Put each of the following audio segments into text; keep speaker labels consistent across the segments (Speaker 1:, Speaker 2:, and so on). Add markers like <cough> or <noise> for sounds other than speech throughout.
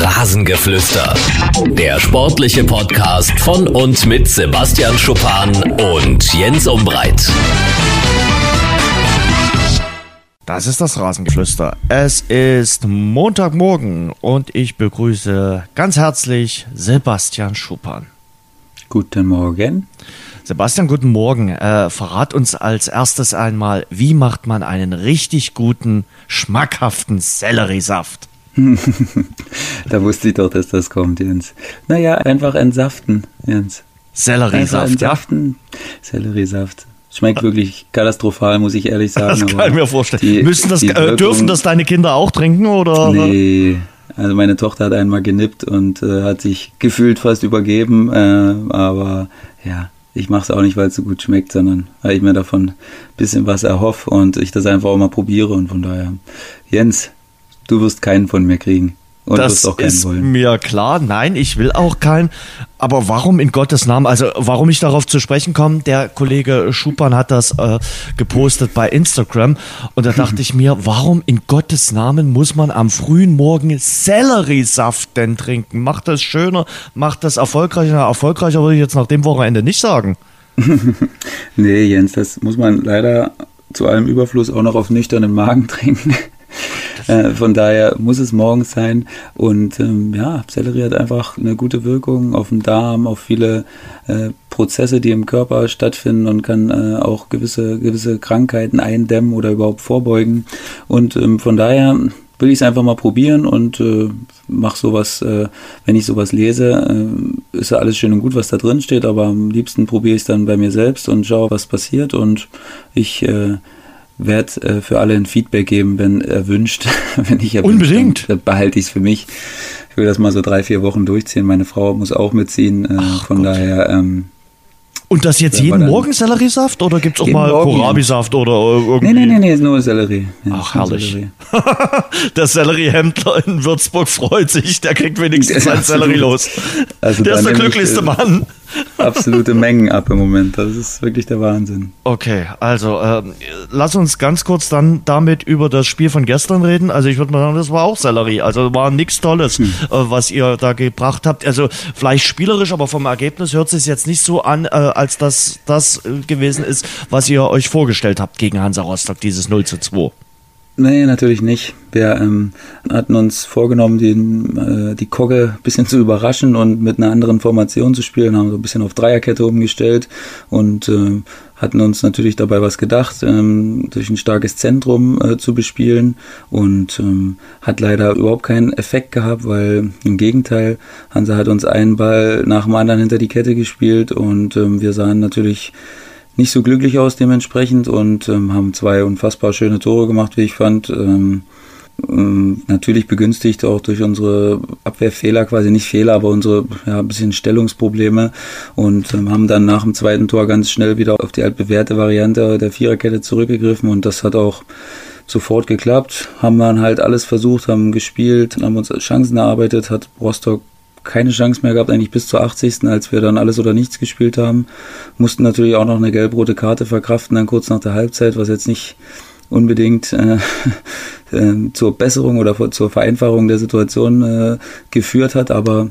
Speaker 1: Rasengeflüster. Der sportliche Podcast von und mit Sebastian Schuppan und Jens Umbreit.
Speaker 2: Das ist das Rasengeflüster. Es ist Montagmorgen und ich begrüße ganz herzlich Sebastian Schuppan.
Speaker 3: Guten Morgen.
Speaker 2: Sebastian, guten Morgen. Äh, verrat uns als erstes einmal, wie macht man einen richtig guten, schmackhaften Selleriesaft? <laughs>
Speaker 3: da wusste ich doch, dass das kommt, Jens. Naja, einfach entsaften, Jens.
Speaker 2: Selleriesaft,
Speaker 3: entsaften. Ja? Selleriesaft. Schmeckt wirklich katastrophal, muss ich ehrlich sagen.
Speaker 2: Das kann ich mir vorstellen. Müssen das, äh, dürfen das deine Kinder auch trinken, oder?
Speaker 3: Nee. Also meine Tochter hat einmal genippt und äh, hat sich gefühlt fast übergeben, äh, aber ja, ich mache es auch nicht, weil es so gut schmeckt, sondern weil ich mir davon ein bisschen was erhoffe und ich das einfach auch mal probiere und von daher, Jens, du wirst keinen von mir kriegen.
Speaker 2: Und das ist wollen. mir klar. Nein, ich will auch keinen. Aber warum in Gottes Namen? Also warum ich darauf zu sprechen komme, der Kollege Schupan hat das äh, gepostet bei Instagram und da dachte ich mir, warum in Gottes Namen muss man am frühen Morgen Selleriesaft denn trinken? Macht das schöner, macht das erfolgreicher? Erfolgreicher würde ich jetzt nach dem Wochenende nicht sagen. <laughs>
Speaker 3: nee, Jens, das muss man leider zu allem Überfluss auch noch auf nüchternen Magen trinken. Äh, von daher muss es morgens sein. Und ähm, ja, Sellerie hat einfach eine gute Wirkung auf den Darm, auf viele äh, Prozesse, die im Körper stattfinden und kann äh, auch gewisse, gewisse Krankheiten eindämmen oder überhaupt vorbeugen. Und ähm, von daher will ich es einfach mal probieren und äh, mach sowas, äh, wenn ich sowas lese, äh, ist ja alles schön und gut, was da drin steht, aber am liebsten probiere ich es dann bei mir selbst und schaue, was passiert und ich äh, werde äh, für alle ein Feedback geben, wenn erwünscht. <laughs> wenn ich
Speaker 2: erwünscht, Unbedingt.
Speaker 3: Dann behalte ich es für mich. Ich will das mal so drei, vier Wochen durchziehen. Meine Frau muss auch mitziehen. Äh, von Gott. daher ähm,
Speaker 2: und das jetzt jeden Morgen Selleriesaft oder gibt es auch mal Kohlrabi-Saft oder irgendwie?
Speaker 3: Nee, nee, nee, nee, nur Sellerie.
Speaker 2: Ja, Ach, herrlich. Sellerie. <laughs> der Selleriehändler in Würzburg freut sich, der kriegt wenigstens <laughs> seinen Sellerie los. Also der ist der glücklichste Mann.
Speaker 3: Absolute Mengen ab im Moment. Das ist wirklich der Wahnsinn.
Speaker 2: Okay, also äh, lass uns ganz kurz dann damit über das Spiel von gestern reden. Also ich würde mal sagen, das war auch Sellerie. Also war nichts Tolles, hm. äh, was ihr da gebracht habt. Also vielleicht spielerisch, aber vom Ergebnis hört es sich jetzt nicht so an, äh, als dass das äh, gewesen ist, was ihr euch vorgestellt habt gegen Hansa Rostock, dieses 0 zu 2.
Speaker 3: Nee, natürlich nicht. Wir ähm, hatten uns vorgenommen, den, äh, die Kogge ein bisschen zu überraschen und mit einer anderen Formation zu spielen, haben so ein bisschen auf Dreierkette umgestellt und äh, hatten uns natürlich dabei was gedacht, ähm, durch ein starkes Zentrum äh, zu bespielen und ähm, hat leider überhaupt keinen Effekt gehabt, weil im Gegenteil, Hansa hat uns einen Ball nach dem anderen hinter die Kette gespielt und ähm, wir sahen natürlich nicht so glücklich aus dementsprechend und ähm, haben zwei unfassbar schöne Tore gemacht, wie ich fand. Ähm, ähm, natürlich begünstigt auch durch unsere Abwehrfehler, quasi nicht Fehler, aber unsere ja, ein bisschen Stellungsprobleme und ähm, haben dann nach dem zweiten Tor ganz schnell wieder auf die altbewährte Variante der Viererkette zurückgegriffen und das hat auch sofort geklappt, haben dann halt alles versucht, haben gespielt, haben uns Chancen erarbeitet, hat Rostock keine Chance mehr gehabt, eigentlich bis zur 80. als wir dann alles oder nichts gespielt haben. Mussten natürlich auch noch eine gelb-rote Karte verkraften, dann kurz nach der Halbzeit, was jetzt nicht unbedingt äh, <laughs> äh, zur Besserung oder zur Vereinfachung der Situation äh, geführt hat, aber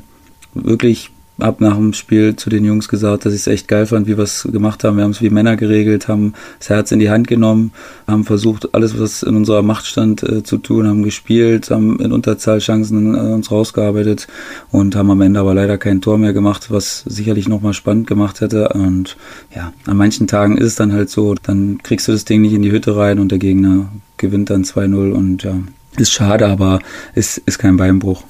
Speaker 3: wirklich habe nach dem Spiel zu den Jungs gesagt, dass ich es echt geil fand, wie wir es gemacht haben. Wir haben es wie Männer geregelt, haben das Herz in die Hand genommen, haben versucht, alles, was in unserer Macht stand, äh, zu tun, haben gespielt, haben in Unterzahlchancen äh, uns rausgearbeitet und haben am Ende aber leider kein Tor mehr gemacht, was sicherlich nochmal spannend gemacht hätte. Und ja, an manchen Tagen ist es dann halt so, dann kriegst du das Ding nicht in die Hütte rein und der Gegner gewinnt dann 2-0 und ja, ist schade, aber es ist kein Beinbruch.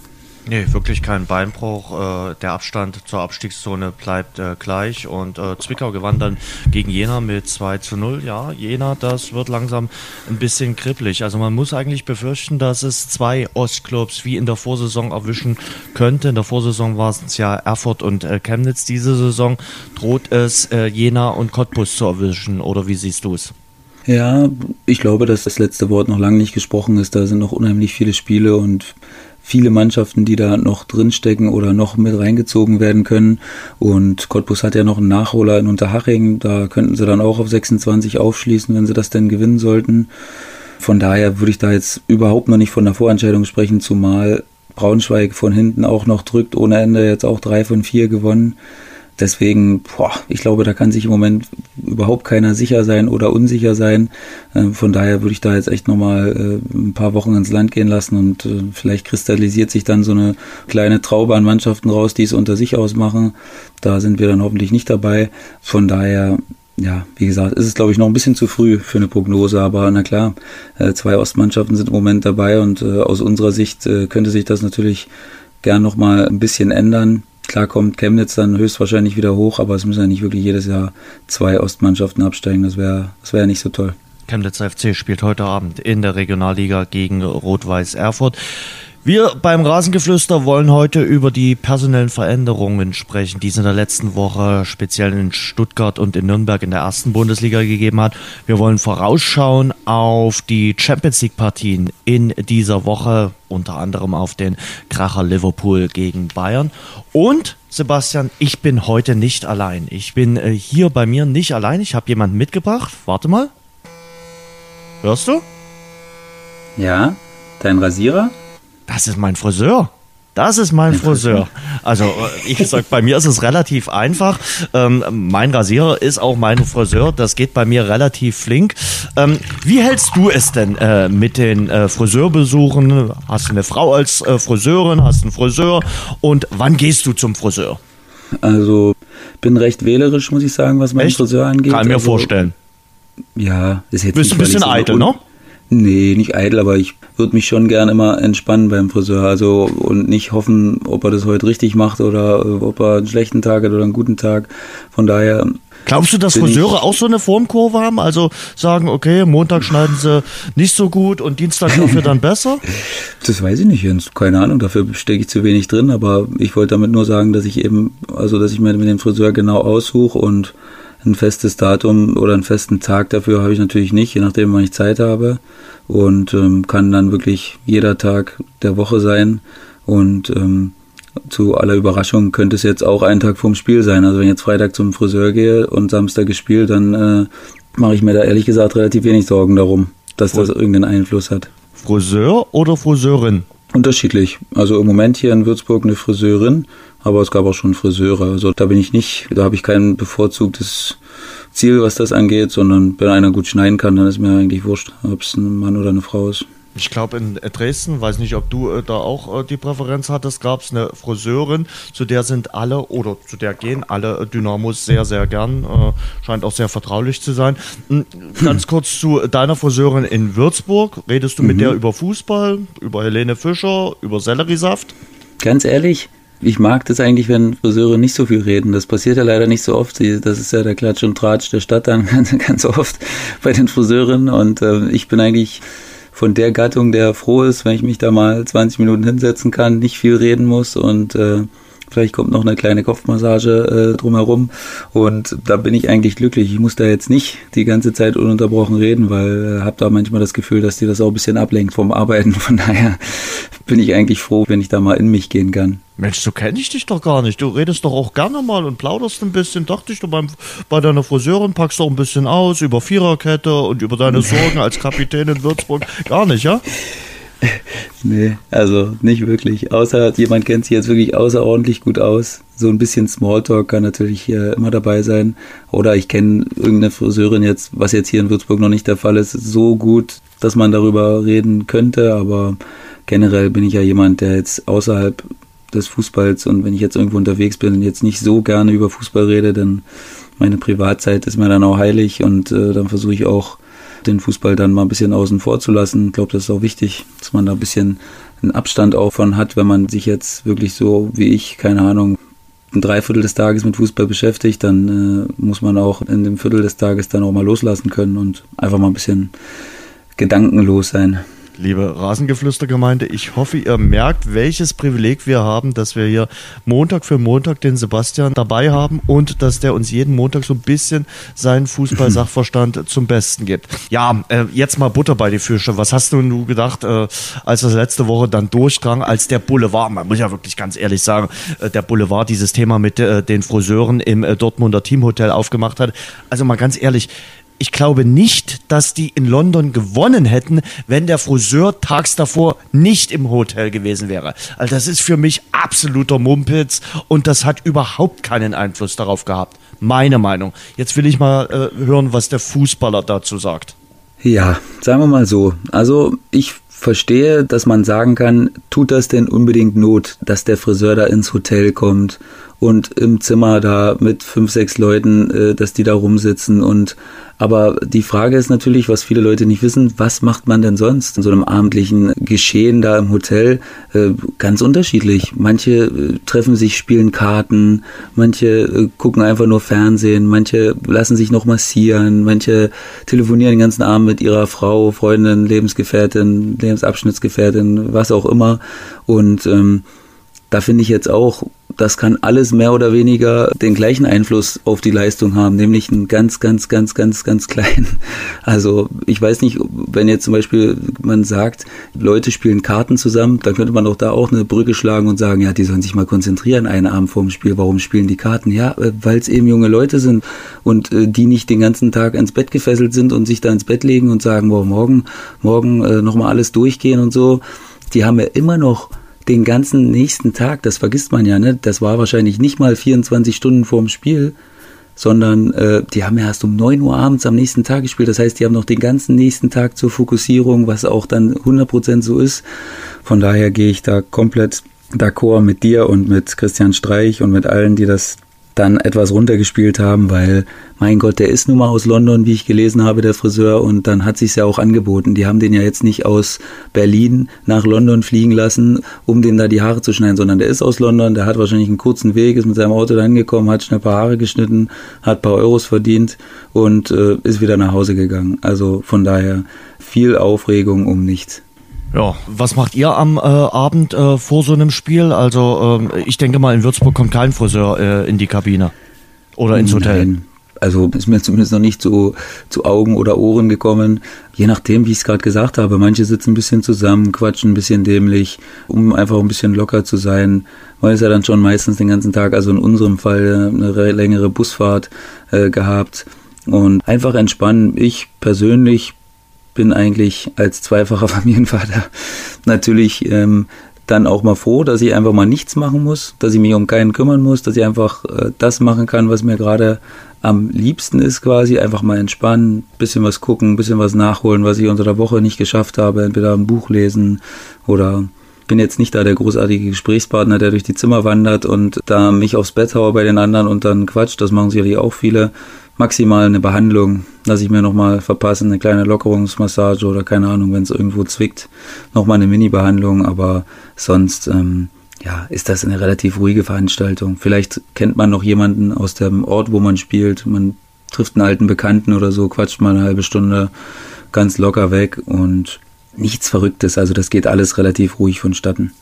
Speaker 2: Nee, wirklich kein Beinbruch. Äh, der Abstand zur Abstiegszone bleibt äh, gleich und äh, Zwickau gewann dann gegen Jena mit 2 zu 0. Ja, Jena, das wird langsam ein bisschen kribbelig. Also man muss eigentlich befürchten, dass es zwei Ostclubs wie in der Vorsaison erwischen könnte. In der Vorsaison war es ja Erfurt und Chemnitz. Diese Saison droht es Jena und Cottbus zu erwischen. Oder wie siehst du es?
Speaker 3: Ja, ich glaube, dass das letzte Wort noch lange nicht gesprochen ist. Da sind noch unheimlich viele Spiele und viele Mannschaften, die da noch drinstecken oder noch mit reingezogen werden können. Und Cottbus hat ja noch einen Nachholer in Unterhaching. Da könnten sie dann auch auf 26 aufschließen, wenn sie das denn gewinnen sollten. Von daher würde ich da jetzt überhaupt noch nicht von der Vorentscheidung sprechen, zumal Braunschweig von hinten auch noch drückt ohne Ende, jetzt auch drei von vier gewonnen. Deswegen, boah, ich glaube, da kann sich im Moment überhaupt keiner sicher sein oder unsicher sein. Äh, von daher würde ich da jetzt echt nochmal äh, ein paar Wochen ins Land gehen lassen und äh, vielleicht kristallisiert sich dann so eine kleine Traube an Mannschaften raus, die es unter sich ausmachen. Da sind wir dann hoffentlich nicht dabei. Von daher, ja, wie gesagt, ist es glaube ich noch ein bisschen zu früh für eine Prognose, aber na klar, zwei Ostmannschaften sind im Moment dabei und aus unserer Sicht könnte sich das natürlich gern nochmal ein bisschen ändern. Klar kommt Chemnitz dann höchstwahrscheinlich wieder hoch, aber es müssen ja nicht wirklich jedes Jahr zwei Ostmannschaften absteigen. Das wäre das wäre ja nicht so toll.
Speaker 2: Chemnitz FC spielt heute Abend in der Regionalliga gegen Rot-Weiß Erfurt. Wir beim Rasengeflüster wollen heute über die personellen Veränderungen sprechen, die es in der letzten Woche speziell in Stuttgart und in Nürnberg in der ersten Bundesliga gegeben hat. Wir wollen vorausschauen auf die Champions League Partien in dieser Woche, unter anderem auf den Kracher Liverpool gegen Bayern. Und Sebastian, ich bin heute nicht allein. Ich bin äh, hier bei mir nicht allein. Ich habe jemanden mitgebracht. Warte mal. Hörst du?
Speaker 3: Ja, dein Rasierer?
Speaker 2: Das ist mein Friseur. Das ist mein Friseur. Also äh, ich sag, bei mir ist es relativ einfach. Ähm, mein Rasierer ist auch mein Friseur. Das geht bei mir relativ flink. Ähm, wie hältst du es denn äh, mit den äh, Friseurbesuchen? Hast du eine Frau als äh, Friseurin? Hast du einen Friseur? Und wann gehst du zum Friseur?
Speaker 3: Also bin recht wählerisch, muss ich sagen, was meinen Friseur angeht.
Speaker 2: Kann mir
Speaker 3: also,
Speaker 2: vorstellen.
Speaker 3: Ja,
Speaker 2: ist jetzt Bist ein bisschen eitel, ne?
Speaker 3: Nee, nicht eitel, aber ich würde mich schon gern immer entspannen beim Friseur. Also und nicht hoffen, ob er das heute richtig macht oder äh, ob er einen schlechten Tag hat oder einen guten Tag. Von daher.
Speaker 2: Glaubst du, dass Friseure auch so eine Formkurve haben? Also sagen, okay, Montag schneiden sie nicht so gut und Dienstag dafür dann besser? <laughs>
Speaker 3: Das weiß ich nicht, Jens. Keine Ahnung, dafür stecke ich zu wenig drin, aber ich wollte damit nur sagen, dass ich eben, also dass ich mir mit dem Friseur genau aussuche und ein festes Datum oder einen festen Tag dafür habe ich natürlich nicht, je nachdem, wann ich Zeit habe. Und ähm, kann dann wirklich jeder Tag der Woche sein. Und ähm, zu aller Überraschung könnte es jetzt auch ein Tag vorm Spiel sein. Also wenn ich jetzt Freitag zum Friseur gehe und Samstag gespielt, dann äh, mache ich mir da ehrlich gesagt relativ wenig Sorgen darum, dass das irgendeinen Einfluss hat.
Speaker 2: Friseur oder Friseurin?
Speaker 3: Unterschiedlich. Also im Moment hier in Würzburg eine Friseurin aber es gab auch schon Friseure. Also da bin ich nicht, da habe ich kein bevorzugtes Ziel, was das angeht, sondern wenn einer gut schneiden kann, dann ist mir eigentlich wurscht, ob es ein Mann oder eine Frau ist.
Speaker 2: Ich glaube in Dresden, weiß nicht, ob du äh, da auch äh, die Präferenz hattest, gab es eine Friseurin, zu der sind alle oder zu der gehen alle Dynamos sehr, sehr gern. Äh, scheint auch sehr vertraulich zu sein. Hm, ganz <clears throat> kurz zu deiner Friseurin in Würzburg. Redest du mhm. mit der über Fußball, über Helene Fischer, über Selleriesaft?
Speaker 3: Ganz ehrlich, ich mag das eigentlich, wenn Friseure nicht so viel reden. Das passiert ja leider nicht so oft. Das ist ja der Klatsch und Tratsch der Stadt dann <laughs> ganz, ganz oft bei den Friseurinnen. Und äh, ich bin eigentlich von der Gattung, der froh ist, wenn ich mich da mal 20 Minuten hinsetzen kann, nicht viel reden muss und äh, Vielleicht kommt noch eine kleine Kopfmassage äh, drumherum. Und da bin ich eigentlich glücklich. Ich muss da jetzt nicht die ganze Zeit ununterbrochen reden, weil äh, habe da manchmal das Gefühl, dass die das auch ein bisschen ablenkt vom Arbeiten. Von daher bin ich eigentlich froh, wenn ich da mal in mich gehen kann.
Speaker 2: Mensch, so kenne ich dich doch gar nicht. Du redest doch auch gerne mal und plauderst ein bisschen. Dachte ich, du beim, bei deiner Friseurin packst doch ein bisschen aus über Viererkette und über deine <laughs> Sorgen als Kapitän in Würzburg. Gar nicht, ja? <laughs>
Speaker 3: nee, also nicht wirklich. Außer jemand kennt sich jetzt wirklich außerordentlich gut aus. So ein bisschen Smalltalk kann natürlich hier immer dabei sein. Oder ich kenne irgendeine Friseurin jetzt, was jetzt hier in Würzburg noch nicht der Fall ist, so gut, dass man darüber reden könnte. Aber generell bin ich ja jemand, der jetzt außerhalb des Fußballs und wenn ich jetzt irgendwo unterwegs bin und jetzt nicht so gerne über Fußball rede, dann meine Privatzeit ist mir dann auch heilig und äh, dann versuche ich auch den Fußball dann mal ein bisschen außen vor zu lassen. Ich glaube, das ist auch wichtig, dass man da ein bisschen einen Abstand auch von hat, wenn man sich jetzt wirklich so wie ich, keine Ahnung, ein Dreiviertel des Tages mit Fußball beschäftigt, dann äh, muss man auch in dem Viertel des Tages dann auch mal loslassen können und einfach mal ein bisschen gedankenlos sein
Speaker 2: liebe Rasengeflüstergemeinde, ich hoffe, ihr merkt, welches Privileg wir haben, dass wir hier Montag für Montag den Sebastian dabei haben und dass der uns jeden Montag so ein bisschen seinen Fußballsachverstand <laughs> zum Besten gibt. Ja, äh, jetzt mal Butter bei die Fische. Was hast du nun gedacht, äh, als das letzte Woche dann durchdrang, als der Boulevard, man muss ja wirklich ganz ehrlich sagen, äh, der Boulevard dieses Thema mit äh, den Friseuren im äh, Dortmunder Teamhotel aufgemacht hat. Also mal ganz ehrlich, ich glaube nicht, dass die in London gewonnen hätten, wenn der Friseur tags davor nicht im Hotel gewesen wäre. Also das ist für mich absoluter Mumpitz und das hat überhaupt keinen Einfluss darauf gehabt. Meine Meinung. Jetzt will ich mal äh, hören, was der Fußballer dazu sagt.
Speaker 3: Ja, sagen wir mal so. Also ich verstehe, dass man sagen kann, tut das denn unbedingt Not, dass der Friseur da ins Hotel kommt und im Zimmer da mit fünf, sechs Leuten, äh, dass die da rumsitzen und aber die Frage ist natürlich, was viele Leute nicht wissen, was macht man denn sonst in so einem abendlichen Geschehen da im Hotel? Äh, ganz unterschiedlich. Manche äh, treffen sich, spielen Karten, manche äh, gucken einfach nur Fernsehen, manche lassen sich noch massieren, manche telefonieren den ganzen Abend mit ihrer Frau, Freundin, Lebensgefährtin, Lebensabschnittsgefährtin, was auch immer. Und ähm, da finde ich jetzt auch, das kann alles mehr oder weniger den gleichen Einfluss auf die Leistung haben, nämlich einen ganz, ganz, ganz, ganz, ganz kleinen. <laughs> Also ich weiß nicht, wenn jetzt zum Beispiel man sagt, Leute spielen Karten zusammen, dann könnte man doch da auch eine Brücke schlagen und sagen, ja, die sollen sich mal konzentrieren einen Abend vorm Spiel. Warum spielen die Karten? Ja, äh, weil es eben junge Leute sind und äh, die nicht den ganzen Tag ins Bett gefesselt sind und sich da ins Bett legen und sagen, boah, morgen, morgen äh, nochmal alles durchgehen und so. Die haben ja immer noch den ganzen nächsten Tag, das vergisst man ja, ne? Das war wahrscheinlich nicht mal 24 Stunden vorm Spiel, sondern äh, die haben ja erst um 9 Uhr abends am nächsten Tag gespielt. Das heißt, die haben noch den ganzen nächsten Tag zur Fokussierung, was auch dann 100% so ist. Von daher gehe ich da komplett d'accord mit dir und mit Christian Streich und mit allen, die das dann etwas runtergespielt haben, weil, mein Gott, der ist nun mal aus London, wie ich gelesen habe, der Friseur, und dann hat sich ja auch angeboten. Die haben den ja jetzt nicht aus Berlin nach London fliegen lassen, um den da die Haare zu schneiden, sondern der ist aus London, der hat wahrscheinlich einen kurzen Weg, ist mit seinem Auto da hingekommen, hat schnell ein paar Haare geschnitten, hat paar Euros verdient und äh, ist wieder nach Hause gegangen. Also von daher viel Aufregung um nichts.
Speaker 2: Ja, was macht ihr am äh, Abend äh, vor so einem Spiel? Also ähm, ich denke mal, in Würzburg kommt kein Friseur äh, in die Kabine oder ins Hotel. Nein.
Speaker 3: Also ist mir zumindest noch nicht zu, zu Augen oder Ohren gekommen. Je nachdem, wie ich es gerade gesagt habe. Manche sitzen ein bisschen zusammen, quatschen ein bisschen dämlich, um einfach ein bisschen locker zu sein. Man ist ja dann schon meistens den ganzen Tag, also in unserem Fall eine längere Busfahrt äh, gehabt. Und einfach entspannen. Ich persönlich bin eigentlich als zweifacher <laughs> Familienvater natürlich ähm, dann auch mal froh, dass ich einfach mal nichts machen muss, dass ich mich um keinen kümmern muss, dass ich einfach äh, das machen kann, was mir gerade am liebsten ist quasi, einfach mal entspannen, bisschen was gucken, bisschen was nachholen, was ich unter der Woche nicht geschafft habe, entweder ein Buch lesen oder bin jetzt nicht da der großartige Gesprächspartner, der durch die Zimmer wandert und da mich aufs Bett haue bei den anderen und dann quatscht, das machen sicherlich auch viele, maximal eine Behandlung, lasse ich mir nochmal verpassen, eine kleine Lockerungsmassage oder keine Ahnung, wenn es irgendwo zwickt, nochmal eine Mini-Behandlung, aber sonst ähm, ja, ist das eine relativ ruhige Veranstaltung. Vielleicht kennt man noch jemanden aus dem Ort, wo man spielt, man trifft einen alten Bekannten oder so, quatscht mal eine halbe Stunde ganz locker weg und nichts Verrücktes, also das geht alles relativ ruhig vonstatten.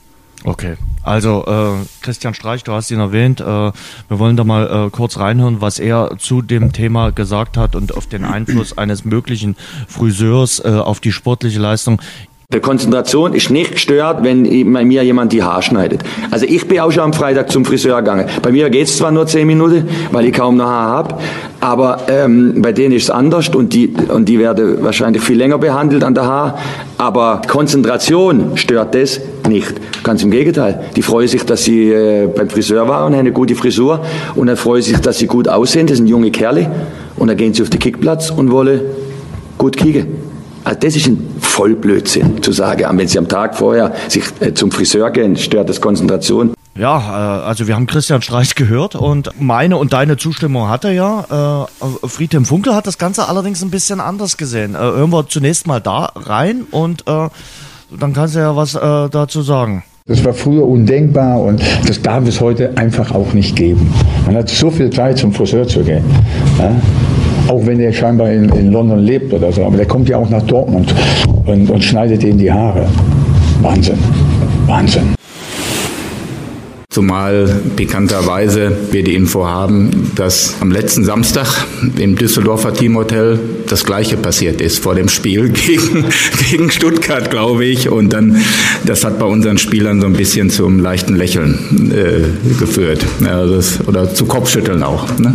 Speaker 2: Okay, also äh, Christian Streich, du hast ihn erwähnt. Äh, wir wollen da mal äh, kurz reinhören, was er zu dem Thema gesagt hat und auf den Einfluss eines möglichen Friseurs äh, auf die sportliche Leistung.
Speaker 4: Die Konzentration ist nicht gestört, wenn bei mir jemand die Haare schneidet. Also ich bin auch schon am Freitag zum Friseur gegangen. Bei mir geht's zwar nur zehn Minuten, weil ich kaum noch Haare habe, aber ähm, bei denen ist es anders und die, und die werden wahrscheinlich viel länger behandelt an der Haar. Aber Konzentration stört das nicht. Ganz im Gegenteil. Die freuen sich, dass sie äh, beim Friseur waren und haben eine gute Frisur und dann freuen sich, dass sie gut aussehen. Das sind junge Kerle und dann gehen sie auf den Kickplatz und wollen gut kicken. Also das ist ein Vollblödsinn zu sagen, wenn Sie am Tag vorher sich äh, zum Friseur gehen, stört das Konzentration.
Speaker 2: Ja, äh, also wir haben Christian Streich gehört und meine und deine Zustimmung hat er ja. Äh, Friedhelm Funkel hat das Ganze allerdings ein bisschen anders gesehen. Hören wir zunächst mal da rein und dann kannst du ja was dazu sagen.
Speaker 5: Das war früher undenkbar und das darf es heute einfach auch nicht geben. Man hat so viel Zeit, zum Friseur zu gehen. Ja? Auch wenn er scheinbar in, in, London lebt oder so. Aber der kommt ja auch nach Dortmund und, und schneidet ihm die Haare. Wahnsinn. Wahnsinn.
Speaker 6: Zumal pikanterweise wir die Info haben, dass am letzten Samstag im Düsseldorfer Teamhotel das Gleiche passiert ist vor dem Spiel <laughs> gegen, gegen Stuttgart, glaube ich. Und dann, das hat bei unseren Spielern so ein bisschen zum leichten Lächeln äh, geführt. Ja, das, oder zu Kopfschütteln auch. Ne?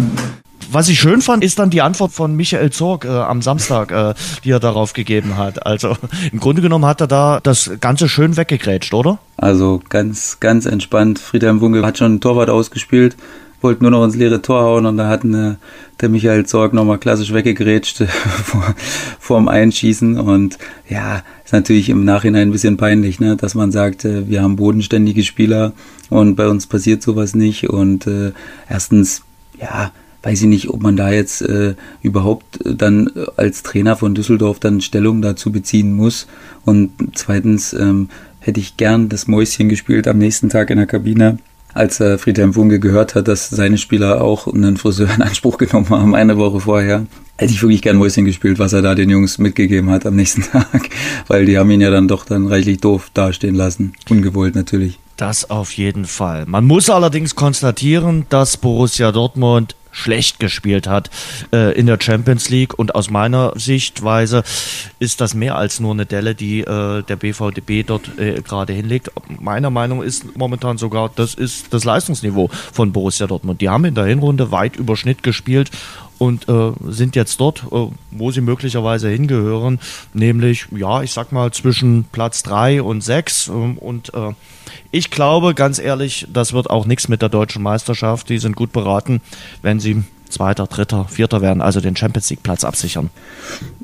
Speaker 2: Was ich schön fand, ist dann die Antwort von Michael Zorg äh, am Samstag, äh, die er darauf gegeben hat. Also im Grunde genommen hat er da das Ganze schön weggegrätscht, oder?
Speaker 3: Also ganz, ganz entspannt. Friedhelm Wunge hat schon ein Torwart ausgespielt, wollte nur noch ins leere Tor hauen und da hat eine, der Michael Zorg nochmal klassisch weggegrätscht <laughs> vor, vorm Einschießen und ja, ist natürlich im Nachhinein ein bisschen peinlich, ne, dass man sagt, äh, wir haben bodenständige Spieler und bei uns passiert sowas nicht und äh, erstens, ja, weiß ich nicht, ob man da jetzt äh, überhaupt dann als Trainer von Düsseldorf dann Stellung dazu beziehen muss. Und zweitens ähm, hätte ich gern das Mäuschen gespielt am nächsten Tag in der Kabine, als äh, Friedhelm Funke gehört hat, dass seine Spieler auch einen Friseur in Anspruch genommen haben, eine Woche vorher. Hätte ich wirklich gern Mäuschen gespielt, was er da den Jungs mitgegeben hat am nächsten <laughs> Tag, weil die haben ihn ja dann doch dann reichlich doof dastehen lassen. Ungewollt natürlich.
Speaker 2: Das auf jeden Fall. Man muss allerdings konstatieren, dass Borussia Dortmund schlecht gespielt hat äh, in der Champions League und aus meiner Sichtweise ist das mehr als nur eine Delle, die äh, der BVDB dort äh, gerade hinlegt. Meiner Meinung ist momentan sogar, das ist das Leistungsniveau von Borussia Dortmund. Die haben in der Hinrunde weit über Schnitt gespielt und äh, sind jetzt dort, äh, wo sie möglicherweise hingehören, nämlich, ja, ich sag mal zwischen Platz drei und sechs ähm, und äh, ich glaube, ganz ehrlich, das wird auch nichts mit der deutschen Meisterschaft. Die sind gut beraten, wenn sie Zweiter, Dritter, Vierter werden, also den Champions League Platz absichern.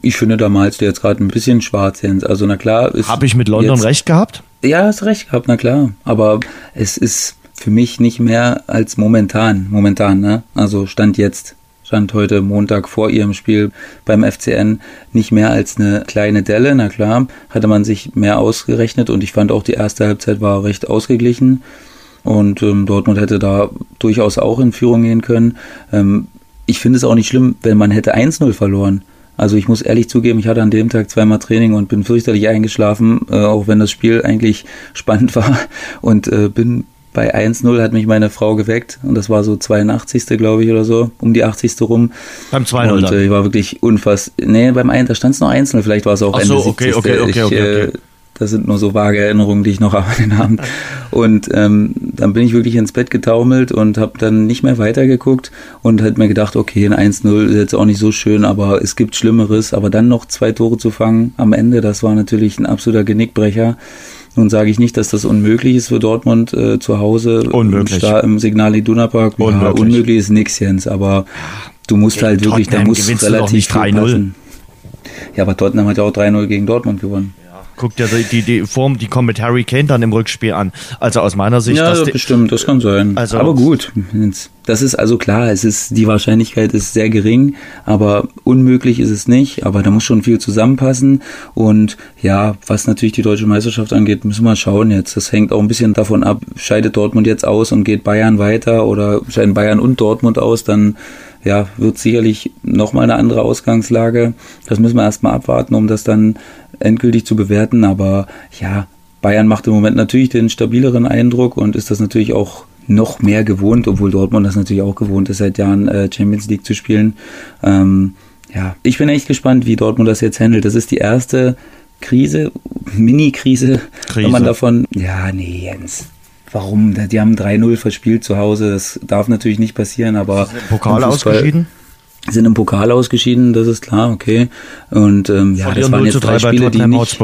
Speaker 3: Ich finde, da malst du jetzt gerade ein bisschen schwarz, Jens. Also na klar.
Speaker 2: Habe ich mit London recht gehabt?
Speaker 3: Ja, hast recht gehabt, na klar. Aber es ist für mich nicht mehr als momentan, momentan, ne? Also Stand jetzt. Stand heute Montag vor ihrem Spiel beim FCN nicht mehr als eine kleine Delle. Na klar, hatte man sich mehr ausgerechnet und ich fand auch die erste Halbzeit war recht ausgeglichen. Und ähm, Dortmund hätte da durchaus auch in Führung gehen können. Ähm, ich finde es auch nicht schlimm, wenn man hätte 1-0 verloren. Also ich muss ehrlich zugeben, ich hatte an dem Tag zweimal Training und bin fürchterlich eingeschlafen, äh, auch wenn das Spiel eigentlich spannend <laughs> war und äh, bin bei 1-0 hat mich meine Frau geweckt und das war so 82. glaube ich oder so, um die 80. rum.
Speaker 2: Beim 2-0
Speaker 3: Und äh, ich war wirklich unfassbar. Nee, beim 1, da stand es noch 1-0, vielleicht war es auch
Speaker 2: Ach
Speaker 3: Ende
Speaker 2: so, okay,
Speaker 3: 70.
Speaker 2: okay, okay,
Speaker 3: ich,
Speaker 2: okay,
Speaker 3: äh,
Speaker 2: okay.
Speaker 3: Das sind nur so vage Erinnerungen, die ich noch <laughs> habe den Abend. Und ähm, dann bin ich wirklich ins Bett getaumelt und habe dann nicht mehr weitergeguckt und halt mir gedacht, okay, ein 1-0 ist jetzt auch nicht so schön, aber es gibt Schlimmeres. Aber dann noch zwei Tore zu fangen am Ende, das war natürlich ein absoluter Genickbrecher. Nun sage ich nicht, dass das unmöglich ist für Dortmund äh, zu Hause
Speaker 2: Unmöglich.
Speaker 3: Im, im Signal Iduna Park.
Speaker 2: Unmöglich.
Speaker 3: Ja, unmöglich ist nix, Jens, aber du musst
Speaker 2: Gegen
Speaker 3: halt wirklich, da
Speaker 2: Tottenham
Speaker 3: muss
Speaker 2: gewinnst du doch
Speaker 3: relativ viel
Speaker 2: 3-0.
Speaker 3: passen. Ja, aber Tottenham hat ja auch 3-0 gegen Dortmund gewonnen.
Speaker 2: Guck dir die, die, Form, die kommt mit Harry Kane dann im Rückspiel an. Also aus meiner Sicht,
Speaker 3: Ja,
Speaker 2: die,
Speaker 3: bestimmt, das kann sein.
Speaker 2: Also-
Speaker 3: aber gut, das ist also klar, es ist, die Wahrscheinlichkeit ist sehr gering, aber unmöglich ist es nicht, aber da muss schon viel zusammenpassen und ja, was natürlich die deutsche Meisterschaft angeht, müssen wir schauen jetzt. Das hängt auch ein bisschen davon ab, scheidet Dortmund jetzt aus und geht Bayern weiter oder scheiden Bayern und Dortmund aus, dann ja, wird sicherlich nochmal eine andere Ausgangslage. Das müssen wir erstmal abwarten, um das dann endgültig zu bewerten. Aber ja, Bayern macht im Moment natürlich den stabileren Eindruck und ist das natürlich auch noch mehr gewohnt, obwohl Dortmund das natürlich auch gewohnt ist, seit Jahren äh, Champions League zu spielen. Ähm, ja, ich bin echt gespannt, wie Dortmund das jetzt handelt. Das ist die erste Krise, Mini-Krise,
Speaker 2: Krise.
Speaker 3: wenn man davon. Ja, nee, Jens. Warum? Die haben 3-0 verspielt zu Hause. Das darf natürlich nicht passieren, aber.
Speaker 2: Pokal ausgeschieden.
Speaker 3: Sind im Pokal ausgeschieden, das ist klar, okay. Und ähm, ja, das waren
Speaker 2: 0 zu
Speaker 3: jetzt
Speaker 2: 3
Speaker 3: drei Spiele, die nicht,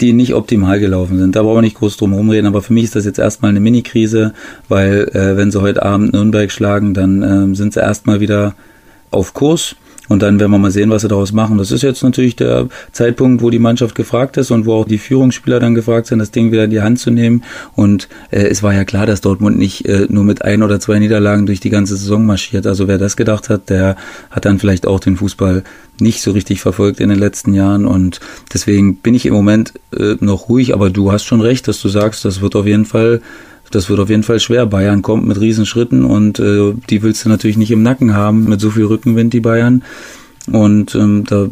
Speaker 3: die nicht optimal gelaufen sind. Da brauchen wir nicht groß drum rumreden, aber für mich ist das jetzt erstmal eine Mini-Krise, weil äh, wenn sie heute Abend Nürnberg schlagen, dann ähm, sind sie erstmal wieder auf Kurs. Und dann werden wir mal sehen, was sie daraus machen. Das ist jetzt natürlich der Zeitpunkt, wo die Mannschaft gefragt ist und wo auch die Führungsspieler dann gefragt sind, das Ding wieder in die Hand zu nehmen. Und äh, es war ja klar, dass Dortmund nicht äh, nur mit ein oder zwei Niederlagen durch die ganze Saison marschiert. Also wer das gedacht hat, der hat dann vielleicht auch den Fußball nicht so richtig verfolgt in den letzten Jahren. Und deswegen bin ich im Moment äh, noch ruhig. Aber du hast schon recht, dass du sagst, das wird auf jeden Fall das wird auf jeden Fall schwer. Bayern kommt mit Riesenschritten und äh, die willst du natürlich nicht im Nacken haben mit so viel Rückenwind, die Bayern. Und ähm, da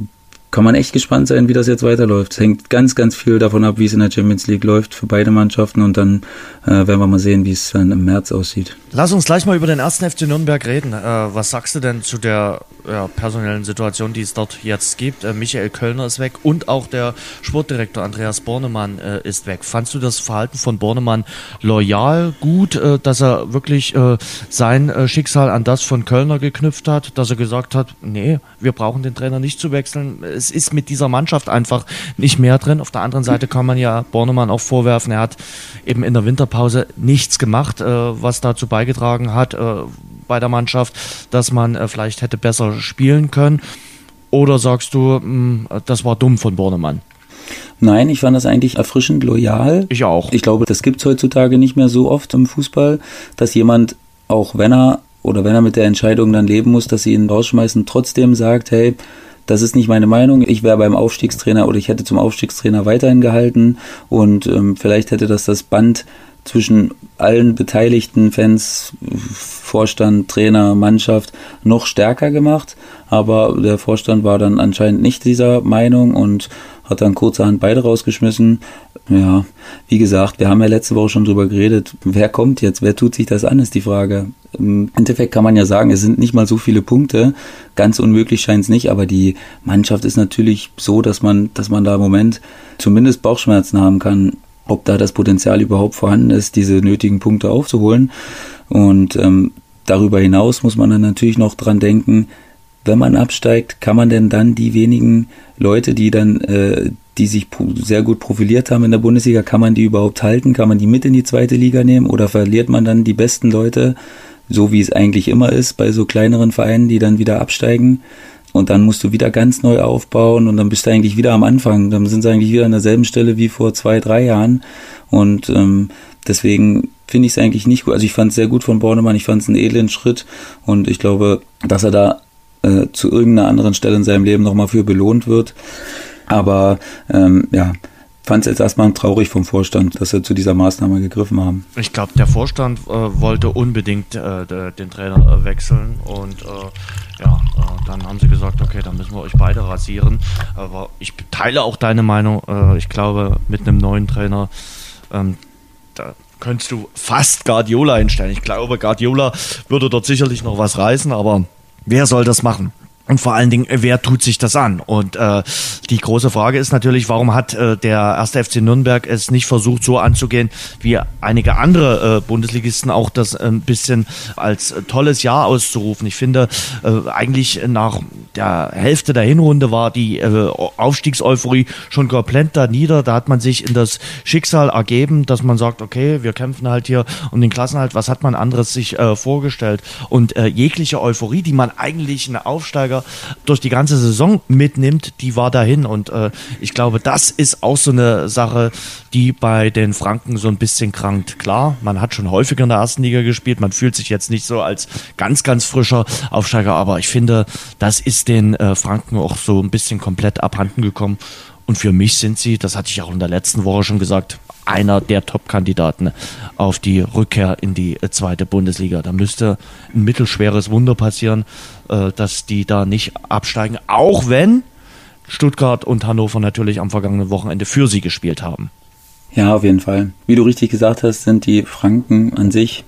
Speaker 3: kann man echt gespannt sein, wie das jetzt weiterläuft. Es hängt ganz, ganz viel davon ab, wie es in der Champions League läuft für beide Mannschaften und dann äh, werden wir mal sehen, wie es dann im März aussieht.
Speaker 2: Lass uns gleich mal über den ersten FC Nürnberg reden. Äh, was sagst du denn zu der ja, personellen Situation, die es dort jetzt gibt? Äh, Michael Kölner ist weg und auch der Sportdirektor Andreas Bornemann äh, ist weg. Fandst du das Verhalten von Bornemann loyal, gut, äh, dass er wirklich äh, sein Schicksal an das von Kölner geknüpft hat, dass er gesagt hat, nee, wir brauchen den Trainer nicht zu wechseln es ist mit dieser Mannschaft einfach nicht mehr drin. Auf der anderen Seite kann man ja Bornemann auch vorwerfen, er hat eben in der Winterpause nichts gemacht, äh, was dazu beigetragen hat äh, bei der Mannschaft, dass man äh, vielleicht hätte besser spielen können. Oder sagst du, mh, hm, das war dumm von Bornemann?
Speaker 3: Nein, ich fand das eigentlich erfrischend loyal.
Speaker 2: Ich auch.
Speaker 3: Ich glaube, das gibt es heutzutage nicht mehr so oft im Fußball, dass jemand, auch wenn er oder wenn er mit der Entscheidung dann leben muss, dass sie ihn rausschmeißen, trotzdem sagt, hey, das ist nicht meine Meinung. Ich wäre beim Aufstiegstrainer oder ich hätte zum Aufstiegstrainer weiterhin gehalten und ähm, vielleicht hätte das das Band zwischen allen beteiligten Fans, Vorstand, Trainer, Mannschaft noch stärker gemacht. Aber der Vorstand war dann anscheinend nicht dieser Meinung und hat dann kurzerhand beide rausgeschmissen. Ja, wie gesagt, wir haben ja letzte Woche schon drüber geredet. Wer kommt jetzt? Wer tut sich das an, ist die Frage. Im Endeffekt kann man ja sagen, es sind nicht mal so viele Punkte. Ganz unmöglich scheint es nicht, aber die Mannschaft ist natürlich so, dass man, dass man da im Moment zumindest Bauchschmerzen haben kann, ob da das Potenzial überhaupt vorhanden ist, diese nötigen Punkte aufzuholen. Und ähm, darüber hinaus muss man dann natürlich noch dran denken, wenn man absteigt, kann man denn dann die wenigen Leute, die dann, äh, die sich sehr gut profiliert haben in der Bundesliga, kann man die überhaupt halten? Kann man die mit in die zweite Liga nehmen oder verliert man dann die besten Leute? so wie es eigentlich immer ist bei so kleineren Vereinen, die dann wieder absteigen. Und dann musst du wieder ganz neu aufbauen und dann bist du eigentlich wieder am Anfang. Dann sind sie eigentlich wieder an derselben Stelle wie vor zwei, drei Jahren. Und ähm, deswegen finde ich es eigentlich nicht gut. Also ich fand es sehr gut von Bornemann, ich fand es einen edlen Schritt und ich glaube, dass er da äh, zu irgendeiner anderen Stelle in seinem Leben nochmal für belohnt wird. Aber ähm, ja, fand es jetzt erstmal traurig vom Vorstand, dass sie zu dieser Maßnahme gegriffen haben.
Speaker 2: Ich glaube, der Vorstand äh, wollte unbedingt äh, den Trainer äh, wechseln und äh, ja, äh, dann haben sie gesagt, okay, dann müssen wir euch beide rasieren. Aber ich teile auch deine Meinung. Äh, ich glaube, mit einem neuen Trainer, ähm, da könntest du fast Guardiola einstellen. Ich glaube, Guardiola würde dort sicherlich noch was reißen, aber wer soll das machen? Und vor allen Dingen, wer tut sich das an? Und äh, die große Frage ist natürlich, warum hat äh, der erste FC Nürnberg es nicht versucht, so anzugehen, wie einige andere äh, Bundesligisten auch das ein bisschen als tolles Jahr auszurufen. Ich finde, äh, eigentlich nach der Hälfte der Hinrunde war die äh, Aufstiegseuphorie schon komplett da nieder. Da hat man sich in das Schicksal ergeben, dass man sagt, okay, wir kämpfen halt hier um den Klassenhalt. Was hat man anderes sich äh, vorgestellt? Und äh, jegliche Euphorie, die man eigentlich in Aufsteiger durch die ganze Saison mitnimmt, die war dahin. Und äh, ich glaube, das ist auch so eine Sache, die bei den Franken so ein bisschen krankt. Klar, man hat schon häufiger in der ersten Liga gespielt, man fühlt sich jetzt nicht so als ganz, ganz frischer Aufsteiger, aber ich finde, das ist den äh, Franken auch so ein bisschen komplett abhanden gekommen. Und für mich sind sie, das hatte ich auch in der letzten Woche schon gesagt, einer der Top-Kandidaten auf die Rückkehr in die äh, zweite Bundesliga. Da müsste ein mittelschweres Wunder passieren, äh, dass die da nicht absteigen, auch wenn Stuttgart und Hannover natürlich am vergangenen Wochenende für sie gespielt haben.
Speaker 3: Ja, auf jeden Fall. Wie du richtig gesagt hast, sind die Franken an sich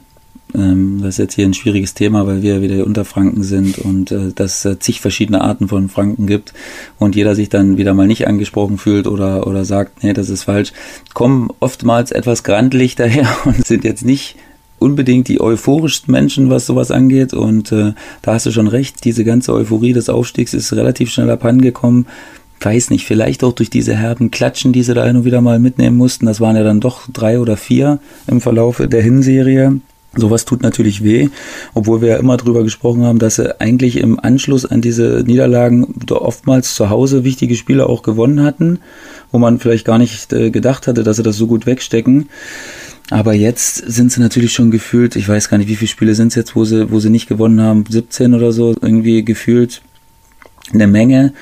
Speaker 3: ähm, das ist jetzt hier ein schwieriges Thema, weil wir wieder Unterfranken sind und äh, dass es zig verschiedene Arten von Franken gibt und jeder sich dann wieder mal nicht angesprochen fühlt oder, oder sagt, nee, das ist falsch, kommen oftmals etwas grandlich daher <laughs> und sind jetzt nicht unbedingt die euphorischsten Menschen, was sowas angeht. Und äh, da hast du schon recht, diese ganze Euphorie des Aufstiegs ist relativ schnell abhandengekommen. Weiß nicht, vielleicht auch durch diese herben Klatschen, die sie da hin und wieder mal mitnehmen mussten. Das waren ja dann doch drei oder vier im Verlauf der Hinserie. Sowas tut natürlich weh, obwohl wir ja immer drüber gesprochen haben, dass sie eigentlich im Anschluss an diese Niederlagen oftmals zu Hause wichtige Spiele auch gewonnen hatten, wo man vielleicht gar nicht äh, gedacht hatte, dass sie das so gut wegstecken. Aber jetzt sind sie natürlich schon gefühlt, ich weiß gar nicht, wie viele Spiele sind es jetzt, wo sie, wo sie nicht gewonnen haben, 17 oder so, irgendwie gefühlt eine Menge.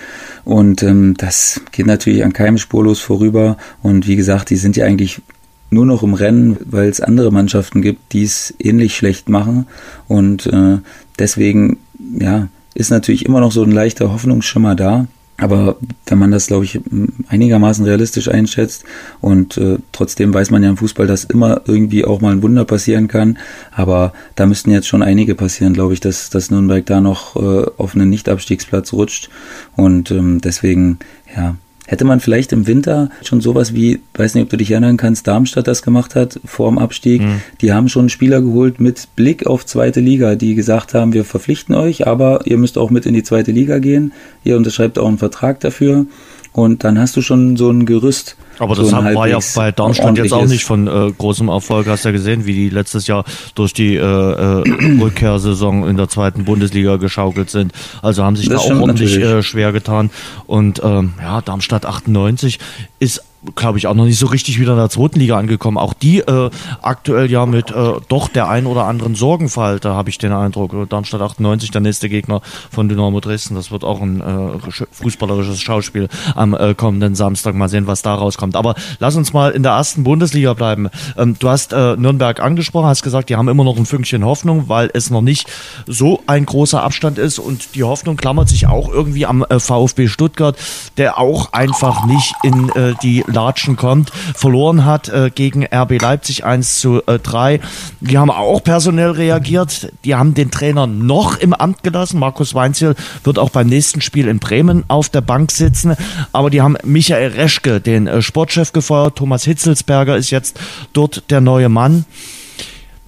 Speaker 3: Und ähm, das geht natürlich an keinem spurlos vorüber. Und wie gesagt, die sind ja eigentlich nur noch im Rennen, weil es andere Mannschaften gibt, die es ähnlich schlecht machen. Und äh, deswegen, ja, ist natürlich immer noch so ein leichter Hoffnungsschimmer da. Aber wenn man das, glaube ich, einigermaßen realistisch einschätzt und äh, trotzdem weiß man ja im Fußball, dass immer irgendwie auch mal ein Wunder passieren kann. Aber da müssten jetzt schon einige passieren, glaube ich, dass, dass Nürnberg da noch äh, auf einen Nicht-Abstiegsplatz rutscht. Und ähm, deswegen, ja, Hätte man vielleicht im Winter schon sowas wie, weiß nicht, ob du dich erinnern kannst, Darmstadt das gemacht hat vor dem Abstieg. Mhm. Die haben schon Spieler geholt mit Blick auf zweite Liga, die gesagt haben, wir verpflichten euch, aber ihr müsst auch mit in die zweite Liga gehen. Ihr unterschreibt auch einen Vertrag dafür. Und dann hast du schon so ein Gerüst.
Speaker 2: Aber das haben, war ja bei Darmstadt jetzt auch nicht von äh, großem Erfolg. Hast ja gesehen, wie die letztes Jahr durch die äh, äh, <clears throat> Rückkehrsaison in der zweiten Bundesliga geschaukelt sind. Also haben sich das da auch ordentlich äh, schwer getan. Und ähm, ja, Darmstadt 98 ist glaube ich, auch noch nicht so richtig wieder in der zweiten Liga angekommen. Auch die äh, aktuell ja mit äh, doch der ein oder anderen Sorgenfall, da habe ich den Eindruck. Darmstadt 98, der nächste Gegner von Dynamo Dresden. Das wird auch ein äh, fußballerisches Schauspiel am äh, kommenden Samstag. Mal sehen, was da rauskommt. Aber lass uns mal in der ersten Bundesliga bleiben. Ähm, du hast äh, Nürnberg angesprochen, hast gesagt, die haben immer noch ein Fünkchen Hoffnung, weil es noch nicht so ein großer Abstand ist und die Hoffnung klammert sich auch irgendwie am äh, VfB Stuttgart, der auch einfach nicht in äh, die Latschen kommt, verloren hat äh, gegen RB Leipzig 1 zu äh, 3. Die haben auch personell reagiert. Die haben den Trainer noch im Amt gelassen. Markus Weinziel wird auch beim nächsten Spiel in Bremen auf der Bank sitzen. Aber die haben Michael Reschke, den äh, Sportchef, gefeuert. Thomas Hitzelsberger ist jetzt dort der neue Mann.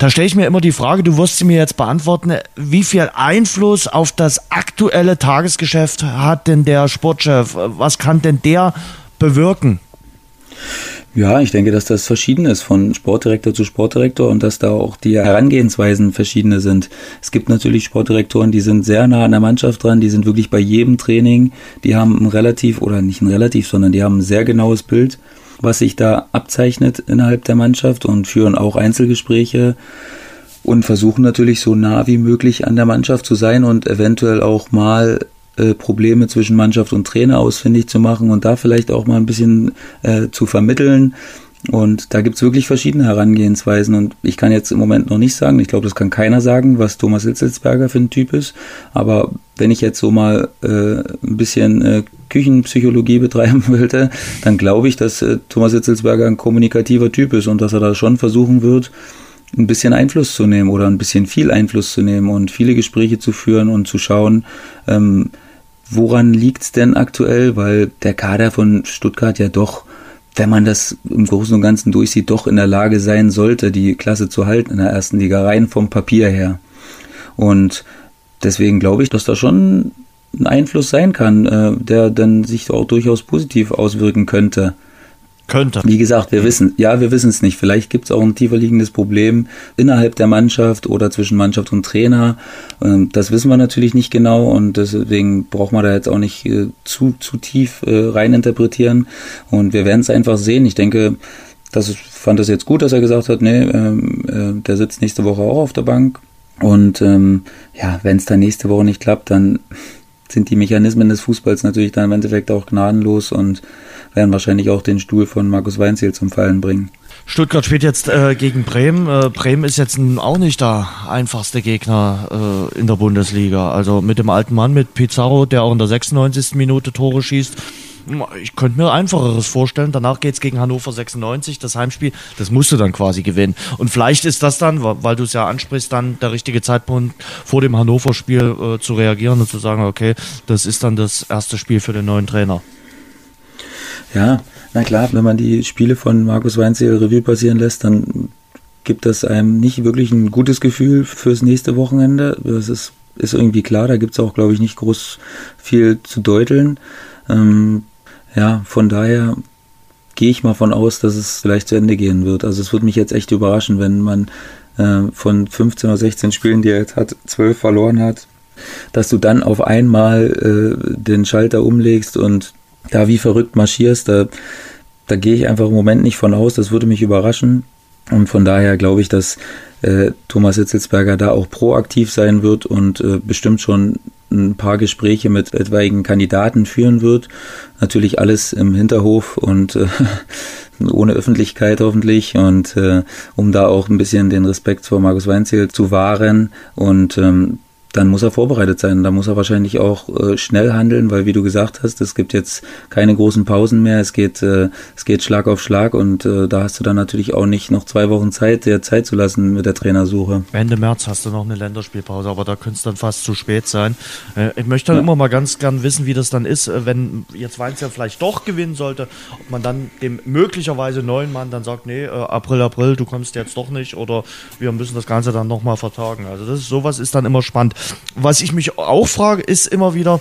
Speaker 2: Da stelle ich mir immer die Frage, du wirst sie mir jetzt beantworten, wie viel Einfluss auf das aktuelle Tagesgeschäft hat denn der Sportchef? Was kann denn der bewirken?
Speaker 3: Ja, ich denke, dass das verschieden ist von Sportdirektor zu Sportdirektor und dass da auch die Herangehensweisen verschiedene sind. Es gibt natürlich Sportdirektoren, die sind sehr nah an der Mannschaft dran, die sind wirklich bei jedem Training, die haben ein relativ oder nicht ein relativ, sondern die haben ein sehr genaues Bild, was sich da abzeichnet innerhalb der Mannschaft und führen auch Einzelgespräche und versuchen natürlich so nah wie möglich an der Mannschaft zu sein und eventuell auch mal äh, Probleme zwischen Mannschaft und Trainer ausfindig zu machen und da vielleicht auch mal ein bisschen äh, zu vermitteln. Und da gibt's wirklich verschiedene Herangehensweisen und ich kann jetzt im Moment noch nicht sagen, ich glaube, das kann keiner sagen, was Thomas Hitzelsberger für ein Typ ist. Aber wenn ich jetzt so mal äh, ein bisschen äh, Küchenpsychologie betreiben <laughs> wollte, dann glaube ich, dass äh, Thomas Hitzelsberger ein kommunikativer Typ ist und dass er da schon versuchen wird, ein bisschen Einfluss zu nehmen oder ein bisschen viel Einfluss zu nehmen und viele Gespräche zu führen und zu schauen, ähm, Woran liegt's denn aktuell? Weil der Kader von Stuttgart ja doch, wenn man das im Großen und Ganzen durchsieht, doch in der Lage sein sollte, die Klasse zu halten in der ersten Liga, rein vom Papier her. Und deswegen glaube ich, dass da schon ein Einfluss sein kann, äh, der dann sich auch durchaus positiv auswirken könnte.
Speaker 2: Könnte.
Speaker 3: Wie gesagt, wir wissen, ja, wir wissen es nicht. Vielleicht gibt es auch ein tiefer liegendes Problem innerhalb der Mannschaft oder zwischen Mannschaft und Trainer. Ähm, das wissen wir natürlich nicht genau und deswegen braucht man da jetzt auch nicht äh, zu, zu tief äh, reininterpretieren. Und wir werden es einfach sehen. Ich denke, das ist, fand es jetzt gut, dass er gesagt hat, nee, ähm, äh, der sitzt nächste Woche auch auf der Bank. Und ähm, ja, wenn es dann nächste Woche nicht klappt, dann sind die Mechanismen des Fußballs natürlich dann im Endeffekt auch gnadenlos und werden wahrscheinlich auch den Stuhl von Markus Weinziel zum Fallen bringen.
Speaker 2: Stuttgart spielt jetzt äh, gegen Bremen. Äh, Bremen ist jetzt auch nicht der einfachste Gegner äh, in der Bundesliga. Also mit dem alten Mann, mit Pizarro, der auch in der 96. Minute Tore schießt. Ich könnte mir einfacheres vorstellen. Danach geht's gegen Hannover 96, das Heimspiel. Das musst du dann quasi gewinnen. Und vielleicht ist das dann, weil du es ja ansprichst, dann der richtige Zeitpunkt vor dem Hannover-Spiel äh, zu reagieren und zu sagen, okay, das ist dann das erste Spiel für den neuen Trainer.
Speaker 3: Ja, na klar, wenn man die Spiele von Markus Weinzierl Revue passieren lässt, dann gibt das einem nicht wirklich ein gutes Gefühl fürs nächste Wochenende. Das ist, ist irgendwie klar, da gibt es auch, glaube ich, nicht groß viel zu deuteln. Ähm, ja, von daher gehe ich mal von aus, dass es vielleicht zu Ende gehen wird. Also es würde mich jetzt echt überraschen, wenn man äh, von 15 oder 16 Spielen, die er jetzt hat, 12 verloren hat, dass du dann auf einmal äh, den Schalter umlegst und da wie verrückt marschierst, da, da gehe ich einfach im Moment nicht von aus, das würde mich überraschen. Und von daher glaube ich, dass äh, Thomas Hitzelsberger da auch proaktiv sein wird und äh, bestimmt schon ein paar Gespräche mit etwaigen Kandidaten führen wird. Natürlich alles im Hinterhof und äh, <laughs> ohne Öffentlichkeit hoffentlich und äh, um da auch ein bisschen den Respekt vor Markus Weinziel zu wahren und ähm, dann muss er vorbereitet sein. Da muss er wahrscheinlich auch äh, schnell handeln, weil wie du gesagt hast, es gibt jetzt keine großen Pausen mehr. Es geht, äh, es geht Schlag auf Schlag und äh, da hast du dann natürlich auch nicht noch zwei Wochen Zeit, dir Zeit zu lassen mit der Trainersuche.
Speaker 2: Ende März hast du noch eine Länderspielpause, aber da könnte es dann fast zu spät sein. Äh, ich möchte dann ja. immer mal ganz gern wissen, wie das dann ist, äh, wenn jetzt Mainz ja vielleicht doch gewinnen sollte, ob man dann dem möglicherweise neuen Mann dann sagt, nee, äh, April, April, du kommst jetzt doch nicht oder wir müssen das Ganze dann nochmal vertagen. Also das ist sowas ist dann immer spannend. Was ich mich auch frage, ist immer wieder,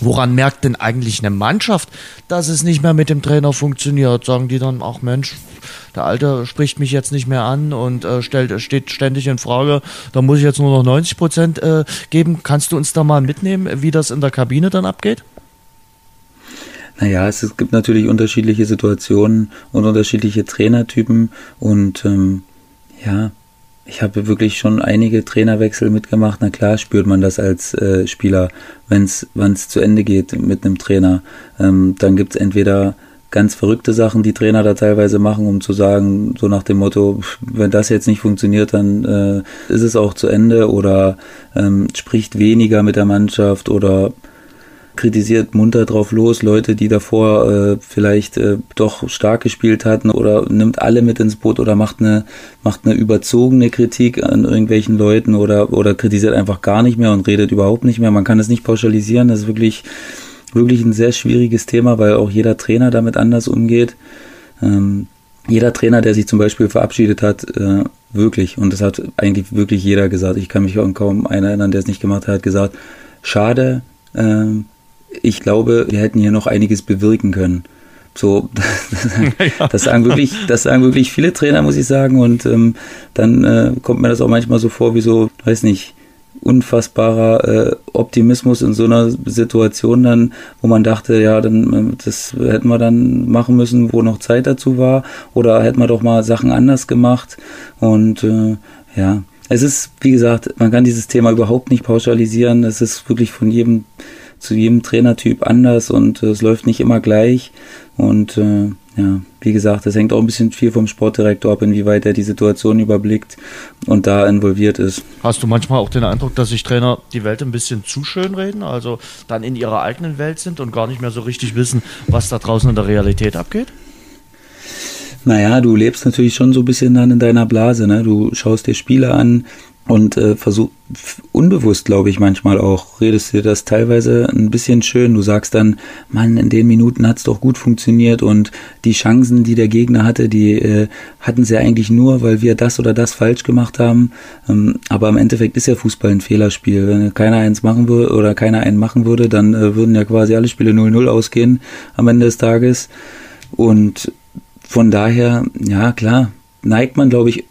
Speaker 2: Woran merkt denn eigentlich eine Mannschaft, dass es nicht mehr mit dem Trainer funktioniert? Sagen die dann, ach Mensch, der Alte spricht mich jetzt nicht mehr an und äh, stellt, steht ständig in Frage, da muss ich jetzt nur noch 90 Prozent äh, geben. Kannst du uns da mal mitnehmen, wie das in der Kabine dann abgeht?
Speaker 3: Naja, es, gibt natürlich unterschiedliche Situationen und unterschiedliche Trainertypen und ähm, ja, ich habe wirklich schon einige Trainerwechsel mitgemacht. Na klar spürt man das als äh, Spieler, wenn es zu Ende geht mit einem Trainer. Ähm, dann gibt es entweder ganz verrückte Sachen, die Trainer da teilweise machen, um zu sagen, so nach dem Motto, wenn das jetzt nicht funktioniert, dann äh, ist es auch zu Ende oder ähm, spricht weniger mit der Mannschaft oder kritisiert munter drauf los, Leute, die davor äh, vielleicht äh, doch stark gespielt hatten oder nimmt alle mit ins Boot oder macht eine, macht eine überzogene Kritik an irgendwelchen Leuten oder, oder kritisiert einfach gar nicht mehr und redet überhaupt nicht mehr. Man kann es nicht pauschalisieren, das ist wirklich, wirklich ein sehr schwieriges Thema, weil auch jeder Trainer damit anders umgeht. Ähm, jeder Trainer, der sich zum Beispiel verabschiedet hat, äh, wirklich, und das hat eigentlich wirklich jeder gesagt, ich kann mich kaum einer erinnern, der es nicht gemacht hat, hat gesagt, schade, ähm, ich glaube, wir hätten hier noch einiges bewirken können. So, <laughs> das, sagen wirklich, das sagen wirklich viele Trainer, muss ich sagen. Und ähm, dann äh, kommt mir das auch manchmal so vor, wie so, weiß nicht, unfassbarer äh, Optimismus in so einer Situation dann, wo man dachte, ja, dann äh, das hätten wir dann machen müssen, wo noch Zeit dazu war, oder hätten wir doch mal Sachen anders gemacht. Und äh, ja, es ist, wie gesagt, man kann dieses Thema überhaupt nicht pauschalisieren. Es ist wirklich von jedem zu jedem Trainertyp anders und äh, es läuft nicht immer gleich. Und äh, ja, wie gesagt, es hängt auch ein bisschen viel vom Sportdirektor ab, inwieweit er die Situation überblickt und da involviert ist.
Speaker 2: Hast du manchmal auch den Eindruck, dass sich Trainer die Welt ein bisschen zu schön reden, also dann in ihrer eigenen Welt sind und gar nicht mehr so richtig wissen, was da draußen in der Realität abgeht?
Speaker 3: Naja, du lebst natürlich schon so ein bisschen dann in deiner Blase, ne? Du schaust dir Spiele an, und äh, versuch unbewusst, glaube ich, manchmal auch, redest dir das teilweise ein bisschen schön. Du sagst dann, Mann, in den Minuten hat's doch gut funktioniert und die Chancen, die der Gegner hatte, die äh, hatten sie eigentlich nur, weil wir das oder das falsch gemacht haben. Ähm, aber im Endeffekt ist ja Fußball ein Fehlerspiel. Wenn keiner eins machen würde oder keiner einen machen würde, dann äh, würden ja quasi alle Spiele 0-0 ausgehen am Ende des Tages. Und von daher, ja klar, neigt man, glaube ich,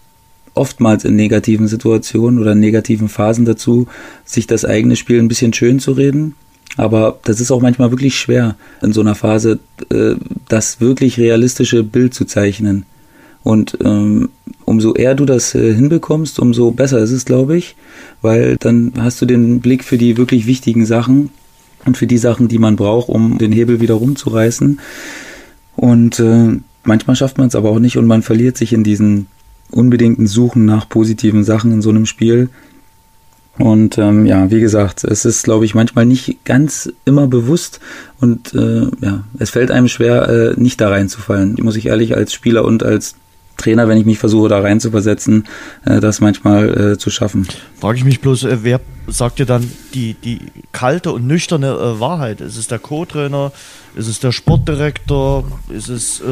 Speaker 3: oftmals in negativen Situationen oder negativen Phasen dazu, sich das eigene Spiel ein bisschen schön zu reden. Aber das ist auch manchmal wirklich schwer, in so einer Phase äh, das wirklich realistische Bild zu zeichnen. Und ähm, umso eher du das äh, hinbekommst, umso besser ist es, glaube ich, weil dann hast du den Blick für die wirklich wichtigen Sachen und für die Sachen, die man braucht, um den Hebel wieder rumzureißen. Und äh, manchmal schafft man es aber auch nicht und man verliert sich in diesen unbedingten Suchen nach positiven Sachen in so einem Spiel. Und ähm, ja, wie gesagt, es ist, glaube ich, manchmal nicht ganz immer bewusst und äh, ja, es fällt einem schwer, äh, nicht da reinzufallen. Muss ich ehrlich als Spieler und als Trainer, wenn ich mich versuche, da rein zu versetzen, äh, das manchmal äh, zu schaffen.
Speaker 2: Frage ich mich bloß, äh, wer sagt dir dann die, die kalte und nüchterne äh, Wahrheit? Ist es der Co-Trainer? Ist es der Sportdirektor? Ist es äh,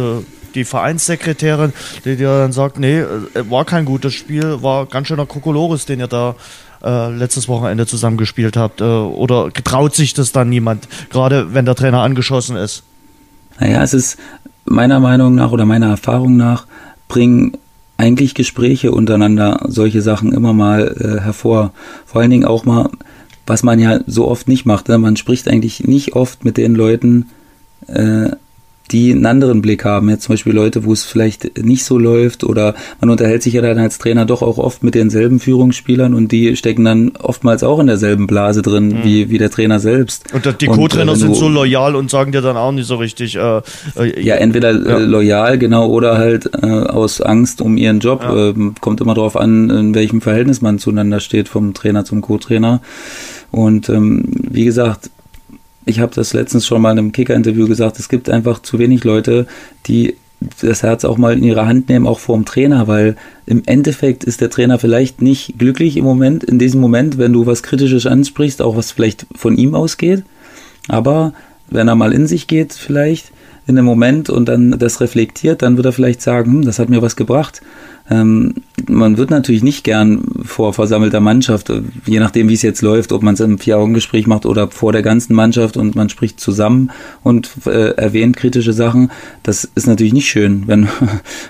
Speaker 2: die Vereinssekretärin, die dir dann sagt, nee, äh, war kein gutes Spiel, war ganz schöner Kokolores, den ihr da äh, letztes Wochenende zusammengespielt habt. Äh, oder getraut sich das dann niemand, gerade wenn der Trainer angeschossen ist?
Speaker 3: Naja, es ist meiner Meinung nach oder meiner Erfahrung nach, bringen eigentlich Gespräche untereinander solche Sachen immer mal äh, hervor. Vor allen Dingen auch mal, was man ja so oft nicht macht. Ne? Man spricht eigentlich nicht oft mit den Leuten, äh, die einen anderen Blick haben. Jetzt zum Beispiel Leute, wo es vielleicht nicht so läuft oder man unterhält sich ja dann als Trainer doch auch oft mit denselben Führungsspielern und die stecken dann oftmals auch in derselben Blase drin mhm. wie, wie der Trainer selbst.
Speaker 2: Und die Co-Trainer äh, sind so loyal und sagen dir dann auch nicht so richtig. Äh,
Speaker 3: äh, ja, entweder äh, ja. loyal, genau, oder halt äh, aus Angst um ihren Job. Ja. Ähm, kommt immer darauf an, in welchem Verhältnis man zueinander steht, vom Trainer zum Co-Trainer. Und ähm, wie gesagt, ich habe das letztens schon mal in einem Kicker-Interview gesagt, es gibt einfach zu wenig Leute, die das Herz auch mal in ihre Hand nehmen, auch vorm Trainer, weil im Endeffekt ist der Trainer vielleicht nicht glücklich im Moment, in diesem Moment, wenn du was Kritisches ansprichst, auch was vielleicht von ihm ausgeht. Aber wenn er mal in sich geht, vielleicht in dem Moment und dann das reflektiert, dann wird er vielleicht sagen, hm, das hat mir was gebracht. Ähm, man wird natürlich nicht gern vor versammelter Mannschaft, je nachdem, wie es jetzt läuft, ob man es im Vier-Augen-Gespräch macht oder vor der ganzen Mannschaft und man spricht zusammen und äh, erwähnt kritische Sachen. Das ist natürlich nicht schön, <laughs> wenn,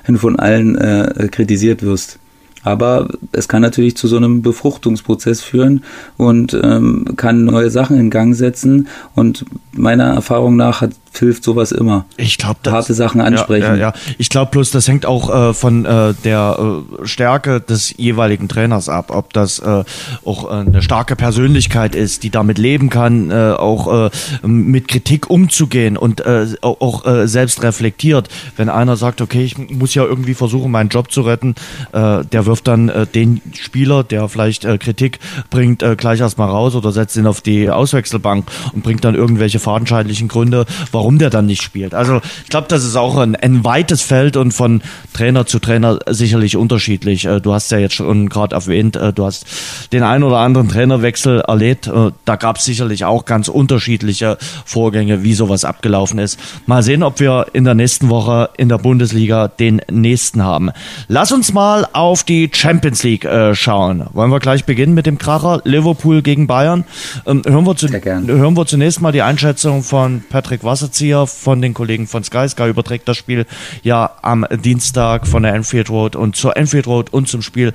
Speaker 3: wenn du von allen äh, kritisiert wirst. Aber es kann natürlich zu so einem Befruchtungsprozess führen und ähm, kann neue Sachen in Gang setzen. Und meiner Erfahrung nach hat hilft sowas immer.
Speaker 2: Ich glaube,
Speaker 3: harte Sachen ansprechen.
Speaker 2: Ja, ja, ja. Ich glaube bloß, das hängt auch äh, von äh, der äh, Stärke des jeweiligen Trainers ab, ob das äh, auch äh, eine starke Persönlichkeit ist, die damit leben kann, äh, auch mit Kritik umzugehen und auch selbst reflektiert. Wenn einer sagt, okay, ich muss ja irgendwie versuchen, meinen Job zu retten, der wirft dann den Spieler, der vielleicht Kritik bringt, gleich erstmal raus oder setzt ihn auf die Auswechselbank und bringt dann irgendwelche fadenscheidlichen Gründe, warum warum der dann nicht spielt. Also ich glaube, das ist auch ein, ein, weites Feld und von Trainer zu Trainer sicherlich unterschiedlich. Äh, du hast ja jetzt schon gerade erwähnt, äh, du hast den einen oder anderen Trainerwechsel erlebt. Äh, da gab es sicherlich auch ganz unterschiedliche Vorgänge, wie sowas abgelaufen ist. Mal sehen, ob wir in der nächsten Woche in der Bundesliga den nächsten haben. Lass uns mal auf die Champions League schauen. Wollen wir gleich beginnen mit dem Kracher Liverpool gegen Bayern? Ähm, hören, wir zu, hören wir zunächst mal die Einschätzung von Patrick Wasser Fallrückzieher von den Kollegen von Sky. Sky überträgt das Spiel ja am Dienstag von der Enfield Road und zur Enfield Road und zum Spiel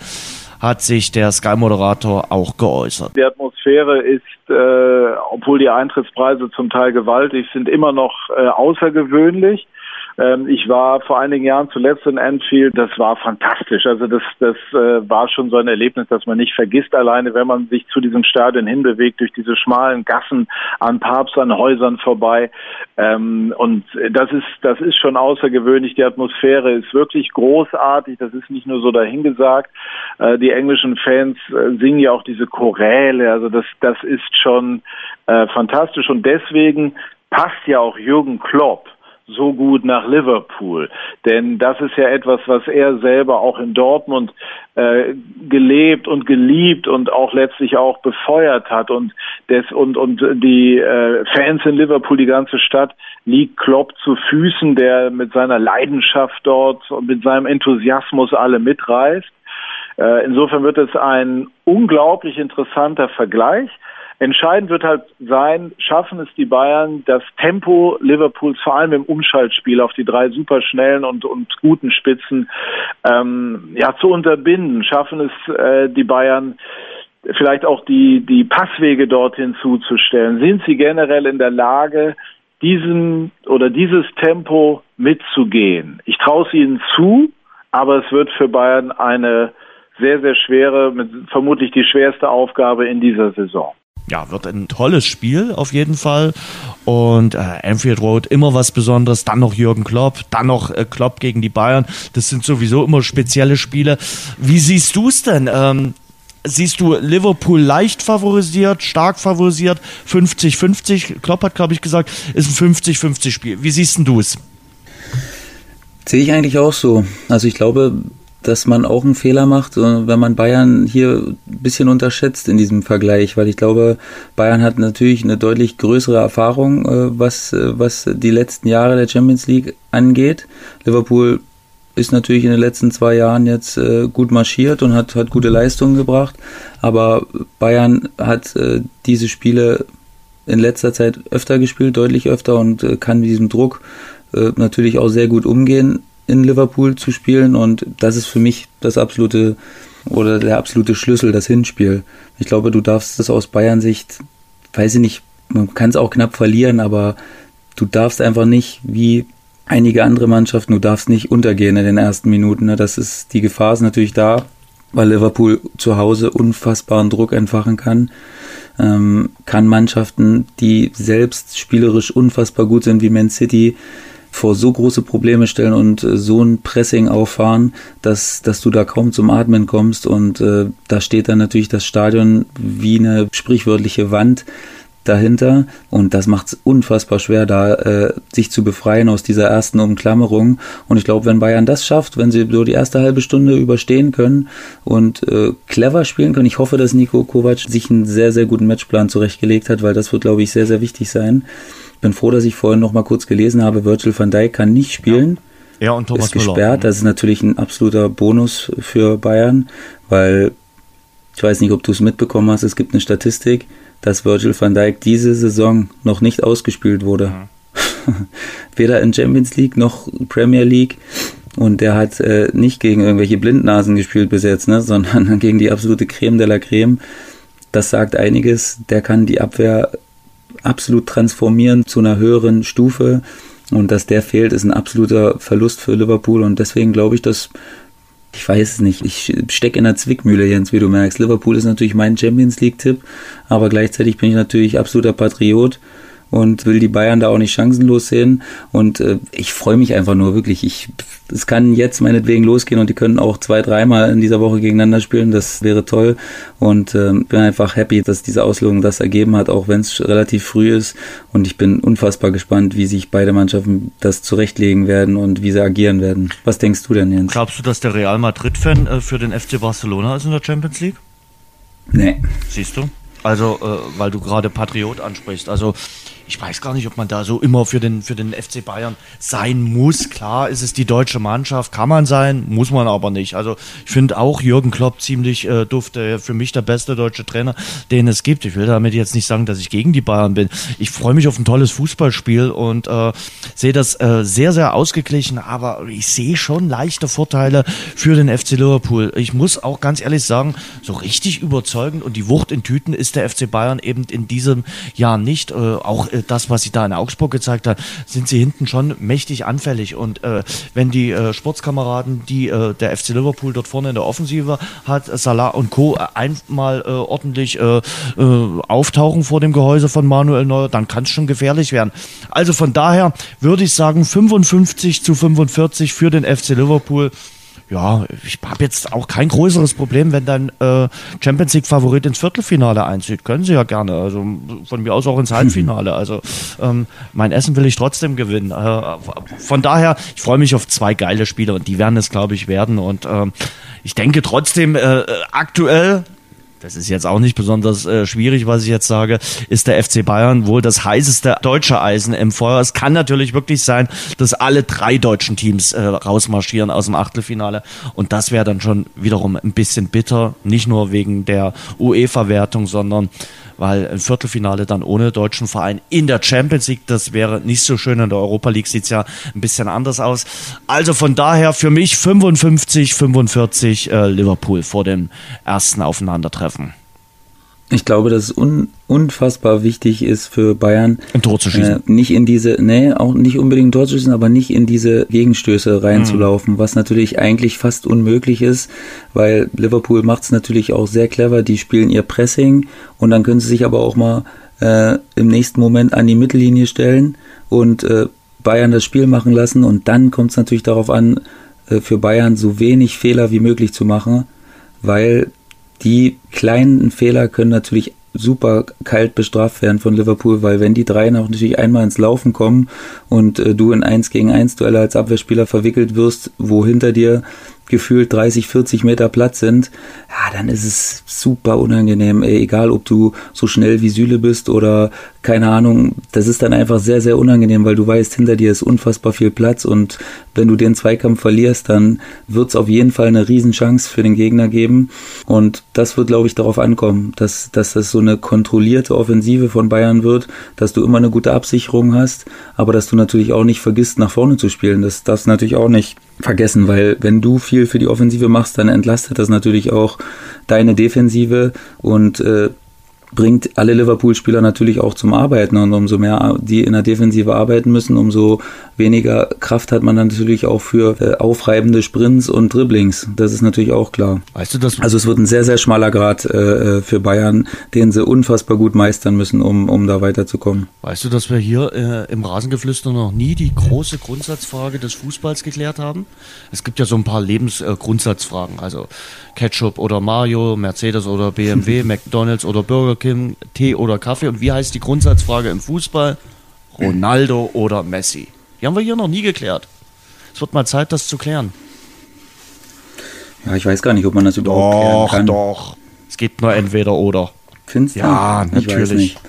Speaker 2: hat sich der Sky-Moderator auch geäußert.
Speaker 7: Die Atmosphäre ist, äh, obwohl die Eintrittspreise zum Teil gewaltig sind, immer noch äh, außergewöhnlich. Ähm, ich war vor einigen Jahren zuletzt in Anfield. Das war fantastisch. Also das, das äh, war schon so ein Erlebnis, das man nicht vergisst. Alleine, wenn man sich zu diesem Stadion hinbewegt, durch diese schmalen Gassen an Papst, an Häusern vorbei. Ähm, und das ist, das ist schon außergewöhnlich. Die Atmosphäre ist wirklich großartig. Das ist nicht nur so dahingesagt. Äh, die englischen Fans äh, singen ja auch diese Choräle. Also das, das ist schon fantastisch. Und deswegen passt ja auch Jürgen Klopp so gut nach Liverpool. Denn das ist ja etwas, was er selber auch in Dortmund äh, gelebt und geliebt und auch letztlich auch befeuert hat. Und, des, und, und die äh, Fans in Liverpool, die ganze Stadt, liegt Klopp zu Füßen, der mit seiner Leidenschaft dort und mit seinem Enthusiasmus alle mitreißt. Äh, insofern wird es ein unglaublich interessanter Vergleich. Entscheidend wird halt sein, schaffen es die Bayern, das Tempo Liverpools vor allem im Umschaltspiel auf die drei superschnellen und, und guten Spitzen ähm, ja zu unterbinden. Schaffen es äh, die Bayern vielleicht auch die, die Passwege dorthin zuzustellen. Sind sie generell in der Lage, diesen oder dieses Tempo mitzugehen? Ich traue es ihnen zu, aber es wird für Bayern eine sehr, sehr schwere, vermutlich die schwerste Aufgabe in dieser Saison
Speaker 2: ja, wird ein tolles Spiel auf jeden Fall. Und äh, Anfield Road immer was Besonderes. Dann noch Jürgen Klopp, dann noch äh, Klopp gegen die Bayern. Das sind sowieso immer spezielle Spiele. Wie siehst du es denn? Ähm, siehst du Liverpool leicht favorisiert, stark favorisiert, 50-50? Klopp hat, glaube ich, gesagt, ist ein 50-50 Spiel. Wie siehst du es?
Speaker 3: Sehe ich eigentlich auch so. Also ich glaube, dass man auch einen Fehler macht, äh, wenn man Bayern hier ein bisschen unterschätzt in diesem Vergleich, weil ich glaube, Bayern hat natürlich eine deutlich größere Erfahrung, äh, was, äh, was die letzten Jahre der Champions League angeht. Liverpool ist natürlich in den letzten zwei Jahren jetzt gut marschiert und hat, hat gute Leistungen gebracht, aber Bayern hat diese Spiele in letzter Zeit öfter gespielt, deutlich öfter und kann mit diesem Druck natürlich auch sehr gut umgehen in Liverpool zu spielen und das ist für mich das absolute oder der absolute Schlüssel, das Hinspiel. Ich glaube, du darfst das aus Bayern Sicht, weiß ich nicht, man kann es auch knapp verlieren, aber du darfst einfach nicht wie einige andere Mannschaften. Du darfst nicht untergehen in den ersten Minuten. Ne? Das ist, die Gefahr ist natürlich da, weil Liverpool zu Hause unfassbaren Druck entfachen kann. Ähm, kann Mannschaften, die selbst spielerisch unfassbar gut sind wie Man City, vor so große Probleme stellen und äh, so ein Pressing auffahren, dass, dass du da kaum zum Atmen kommst. Und äh, da steht dann natürlich das Stadion wie eine sprichwörtliche Wand dahinter und das macht es unfassbar schwer, da äh, sich zu befreien aus dieser ersten Umklammerung. Und ich glaube, wenn Bayern das schafft, wenn sie so die erste halbe Stunde überstehen können und äh, clever spielen können, ich hoffe, dass Nico Kovac sich einen sehr, sehr guten Matchplan zurechtgelegt hat, weil das wird, glaube ich, sehr, sehr wichtig sein. Ich bin froh, dass ich vorhin noch mal kurz gelesen habe, Virgil van Dijk kann nicht spielen.
Speaker 2: Ja, ja und Thomas
Speaker 3: ist gesperrt. Müller. Das ist natürlich ein absoluter Bonus für Bayern, weil ich weiß nicht, ob du es mitbekommen hast, es gibt eine Statistik, dass Virgil van Dijk diese Saison noch nicht ausgespielt wurde. Mhm. <laughs> Weder in Champions League noch Premier League. Und der hat äh, nicht gegen irgendwelche Blindnasen gespielt bis jetzt, ne, <laughs> sondern gegen die absolute Creme de la Creme. Das sagt einiges. Der kann die Abwehr absolut transformieren zu einer höheren Stufe. Und dass der fehlt, ist ein absoluter Verlust für Liverpool. Und deswegen glaube ich, dass ich weiß es nicht. Ich stecke in der Zwickmühle, Jens, wie du merkst. Liverpool ist natürlich mein Champions League-Tipp, aber gleichzeitig bin ich natürlich absoluter Patriot und will die Bayern da auch nicht chancenlos sehen. Und äh, ich freue mich einfach nur wirklich. Ich, es kann jetzt meinetwegen losgehen und die können auch zwei, dreimal in dieser Woche gegeneinander spielen. Das wäre toll. Und äh, bin einfach happy, dass diese Auslosung das ergeben hat, auch wenn es relativ früh ist. Und ich bin unfassbar gespannt, wie sich beide Mannschaften das zurechtlegen werden und wie sie agieren werden. Was denkst du denn, Jens?
Speaker 2: Glaubst du, dass der Real Madrid-Fan äh, für den FC Barcelona ist in der Champions League?
Speaker 3: Nee.
Speaker 2: Siehst du? Also, äh, weil du gerade Patriot ansprichst. Also, ich weiß gar nicht, ob man da so immer für den, für den FC Bayern sein muss. Klar ist es die deutsche Mannschaft, kann man sein, muss man aber nicht. Also ich finde auch Jürgen Klopp ziemlich äh, dufte, für mich der beste deutsche Trainer, den es gibt. Ich will damit jetzt nicht sagen, dass ich gegen die Bayern bin. Ich freue mich auf ein tolles Fußballspiel und äh, sehe das äh, sehr, sehr ausgeglichen, aber ich sehe schon leichte Vorteile für den FC Liverpool. Ich muss auch ganz ehrlich sagen, so richtig überzeugend und die Wucht in Tüten ist der FC Bayern eben in diesem Jahr nicht. Äh, auch äh, das, was sie da in Augsburg gezeigt hat, sind sie hinten schon mächtig anfällig. Und äh, wenn die äh, Sportskameraden, die äh, der FC Liverpool dort vorne in der Offensive hat, Salah und Co. Äh, einmal äh, ordentlich äh, äh, auftauchen vor dem Gehäuse von Manuel Neuer, dann kann es schon gefährlich werden. Also von daher würde ich sagen 55 zu 45 für den FC Liverpool ja, ich habe jetzt auch kein größeres Problem, wenn dann äh, Champions League Favorit ins Viertelfinale einzieht. Können sie ja gerne. Also von mir aus auch ins Halbfinale. <laughs> Also ähm, mein Essen will ich trotzdem gewinnen. Äh, von daher, ich freue mich auf zwei geile Spiele und die werden es, glaube ich, werden. Und ähm, ich denke trotzdem, äh, aktuell das ist jetzt auch nicht besonders äh, schwierig, was ich jetzt sage, ist der FC Bayern wohl das heißeste deutsche Eisen im Feuer. Es kann natürlich wirklich sein, dass alle drei deutschen Teams äh, rausmarschieren aus dem Achtelfinale. Und das wäre dann schon wiederum ein bisschen bitter, nicht nur wegen der UEFA-Wertung, sondern weil ein Viertelfinale dann ohne deutschen Verein in der Champions League, das wäre nicht so schön. In der Europa League sieht es ja ein bisschen anders aus. Also von daher für mich 55, 45 äh, Liverpool vor dem ersten Aufeinandertreffen.
Speaker 3: Ich glaube, dass es un unfassbar wichtig ist für Bayern,
Speaker 2: ein Tor zu schießen. Äh,
Speaker 3: nicht in diese, nee, auch nicht unbedingt ein Tor zu schießen, aber nicht in diese Gegenstöße reinzulaufen, mhm. was natürlich eigentlich fast unmöglich ist, weil Liverpool macht es natürlich auch sehr clever. Die spielen ihr Pressing und dann können sie sich aber auch mal äh, im nächsten Moment an die Mittellinie stellen und äh, Bayern das Spiel machen lassen und dann kommt es natürlich darauf an, äh, für Bayern so wenig Fehler wie möglich zu machen, weil die kleinen Fehler können natürlich super kalt bestraft werden von Liverpool, weil wenn die drei noch natürlich einmal ins Laufen kommen und äh, du in 1 gegen 1 Duelle als Abwehrspieler verwickelt wirst, wo hinter dir gefühlt 30, 40 Meter Platz sind, ja, dann ist es super unangenehm. Ey, egal, ob du so schnell wie Süle bist oder keine Ahnung, das ist dann einfach sehr, sehr unangenehm, weil du weißt, hinter dir ist unfassbar viel Platz und wenn du den Zweikampf verlierst, dann wird es auf jeden Fall eine Riesenchance für den Gegner geben und das wird, glaube ich, darauf ankommen, dass, dass das so eine kontrollierte Offensive von Bayern wird, dass du immer eine gute Absicherung hast, aber dass du natürlich auch nicht vergisst, nach vorne zu spielen. Das darfst du natürlich auch nicht vergessen, weil wenn du viel für die Offensive machst, dann entlastet das natürlich auch deine Defensive. Und äh, bringt alle Liverpool-Spieler natürlich auch zum Arbeiten und umso mehr die in der Defensive arbeiten müssen, umso weniger Kraft hat man dann natürlich auch für äh, aufreibende Sprints und Dribblings. Das ist natürlich auch klar.
Speaker 2: Weißt du das?
Speaker 3: Also es wird ein sehr, sehr schmaler Grad äh, für Bayern, den sie unfassbar gut meistern müssen, um, um da weiterzukommen.
Speaker 2: Weißt du, dass wir hier äh, im Rasengeflüster noch nie die große Grundsatzfrage des Fußballs geklärt haben? Es gibt ja so ein paar Lebensgrundsatzfragen, äh, also Ketchup oder Mario, Mercedes oder BMW, <laughs> McDonalds oder Burger King, Tee oder Kaffee. Und wie heißt die Grundsatzfrage im Fußball? Ronaldo oder Messi? Die haben wir hier noch nie geklärt. Es wird mal Zeit, das zu klären.
Speaker 3: Ja, ich weiß gar nicht, ob man das überhaupt
Speaker 2: doch,
Speaker 3: klären kann.
Speaker 2: Doch, Es gibt nur entweder oder.
Speaker 3: Findest du?
Speaker 2: Ja,
Speaker 3: Ich weiß
Speaker 2: natürlich.
Speaker 3: nicht.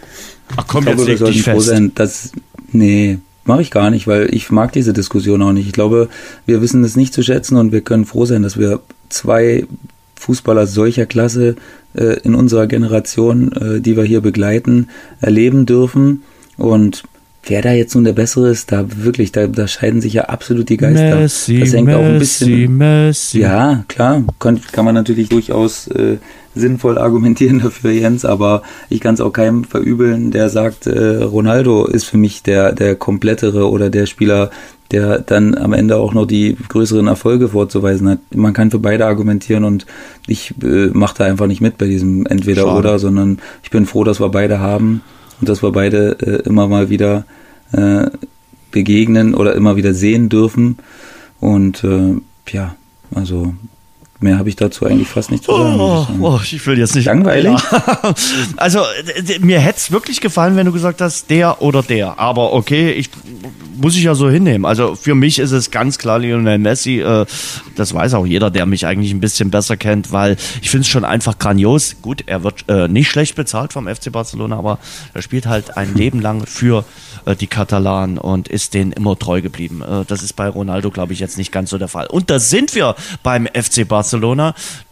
Speaker 2: Ach komm,
Speaker 3: Ich glaube,
Speaker 2: jetzt
Speaker 3: wir
Speaker 2: leg
Speaker 3: sollten
Speaker 2: dich
Speaker 3: froh
Speaker 2: fest.
Speaker 3: sein, dass. Nee, mache ich gar nicht, weil ich mag diese Diskussion auch nicht. Ich glaube, wir wissen es nicht zu schätzen und wir können froh sein, dass wir zwei Fußballer solcher Klasse äh, in unserer Generation, äh, die wir hier begleiten, erleben dürfen. Und wer da jetzt nun der Bessere ist, da wirklich, da, da scheiden sich ja absolut die Geister.
Speaker 2: Messi,
Speaker 3: das hängt
Speaker 2: Messi,
Speaker 3: auch ein bisschen.
Speaker 2: Messi.
Speaker 3: Ja, klar, kann, kann man natürlich durchaus äh, sinnvoll argumentieren dafür, Jens, aber ich kann es auch keinem verübeln, der sagt, äh, Ronaldo ist für mich der, der komplettere oder der Spieler, der dann am Ende auch noch die größeren Erfolge vorzuweisen hat. Man kann für beide argumentieren und ich äh, mache da einfach nicht mit bei diesem. Entweder-Oder, sondern ich bin froh, dass wir beide haben und dass wir beide äh, immer mal wieder äh, begegnen oder immer wieder sehen dürfen. Und äh, ja, also mehr habe ich dazu eigentlich fast nicht zu sagen.
Speaker 2: Oh,
Speaker 3: ich
Speaker 2: oh, ich will jetzt nicht.
Speaker 3: Langweilig?
Speaker 2: Ja. <laughs> Also, mir hätte es wirklich gefallen, wenn du gesagt hast, der oder der. Aber okay, ich muss ich ja so hinnehmen. Also für mich ist es ganz klar Lionel Messi. Äh, das weiß auch jeder, der mich eigentlich ein bisschen besser kennt, weil ich finde es schon einfach grandios. Gut, er wird äh, nicht schlecht bezahlt vom FC Barcelona, aber er spielt halt ein Leben lang für äh, die Katalanen und ist denen immer treu geblieben. Äh, das ist bei Ronaldo, glaube ich, jetzt nicht ganz so der Fall. Und da sind wir beim FC Barcelona.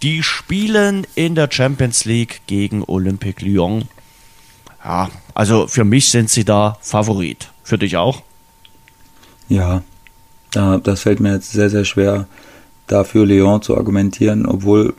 Speaker 2: Die spielen in der Champions League gegen Olympique Lyon. Ja, also für mich sind sie da Favorit. Für dich auch?
Speaker 3: Ja, da, das fällt mir jetzt sehr, sehr schwer, dafür Lyon zu argumentieren, obwohl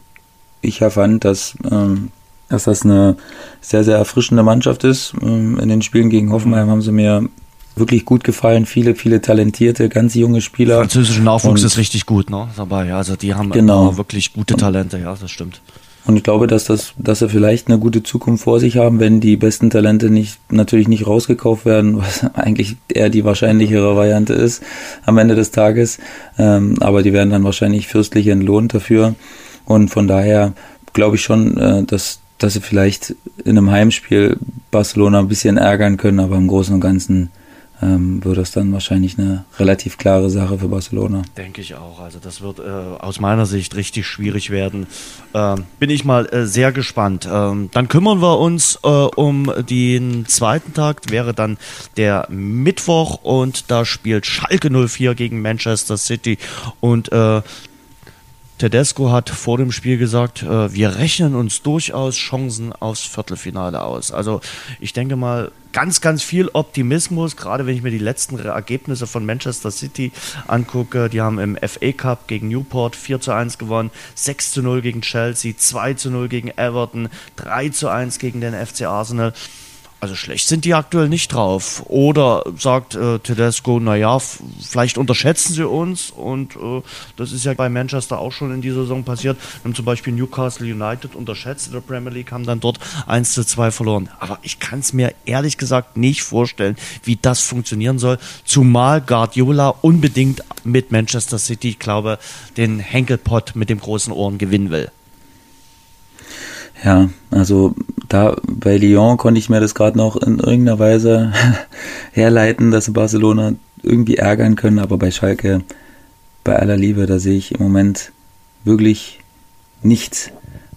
Speaker 3: ich ja fand, dass, ähm, dass das eine sehr, sehr erfrischende Mannschaft ist. Ähm, in den Spielen gegen Hoffenheim haben sie mir wirklich gut gefallen. Viele, viele talentierte, ganz junge Spieler.
Speaker 2: Französischer Nachwuchs
Speaker 3: Und-
Speaker 2: ist richtig gut, ne? Dabei, also die haben
Speaker 3: Genau.
Speaker 2: wirklich gute Talente, ja, das stimmt.
Speaker 3: Und ich glaube, dass das, dass sie vielleicht eine gute Zukunft vor sich haben, wenn die besten Talente nicht, natürlich nicht rausgekauft werden, <laughs> was eigentlich eher die wahrscheinlichere Variante ist am Ende des Tages. Ähm, aber die werden dann wahrscheinlich fürstlich entlohnt dafür. Und von daher glaube ich schon, äh, dass, dass sie vielleicht in einem Heimspiel Barcelona ein bisschen ärgern können, aber im Großen und Ganzen ähm, wird das dann wahrscheinlich eine relativ klare Sache für Barcelona.
Speaker 2: Denke ich auch. Also das wird äh, aus meiner Sicht richtig schwierig werden. Ähm, bin ich mal äh, sehr gespannt. Ähm, dann kümmern wir uns äh, um den zweiten Tag. Wäre dann der Mittwoch und da spielt Schalke 04 gegen Manchester City und äh, Tedesco hat vor dem Spiel gesagt, äh, wir rechnen uns durchaus Chancen aufs Viertelfinale aus. Also ich denke mal, ganz, ganz viel Optimismus, gerade wenn ich mir die letzten Ergebnisse von Manchester City angucke. Die haben im FA Cup gegen Newport 4 zu 1 gewonnen, 6 zu 0 gegen Chelsea, 2 zu 0 gegen Everton, 3 zu 1 gegen den FC Arsenal. Also schlecht sind die aktuell nicht drauf. Oder sagt äh, Tedesco, naja, vielleicht unterschätzen sie uns und äh, das ist ja bei Manchester auch schon in dieser Saison passiert. Haben zum Beispiel Newcastle United unterschätzt in der Premier League, haben dann dort 1 zu 2 verloren. Aber ich kann es mir ehrlich gesagt nicht vorstellen, wie das funktionieren soll. Zumal Guardiola unbedingt mit Manchester City, ich glaube, den Henkelpott mit dem großen Ohren gewinnen will.
Speaker 3: Ja, also da bei Lyon konnte ich mir das gerade noch in irgendeiner Weise <laughs> herleiten, dass sie Barcelona irgendwie ärgern können, aber bei Schalke, bei aller Liebe, da sehe ich im Moment wirklich nichts,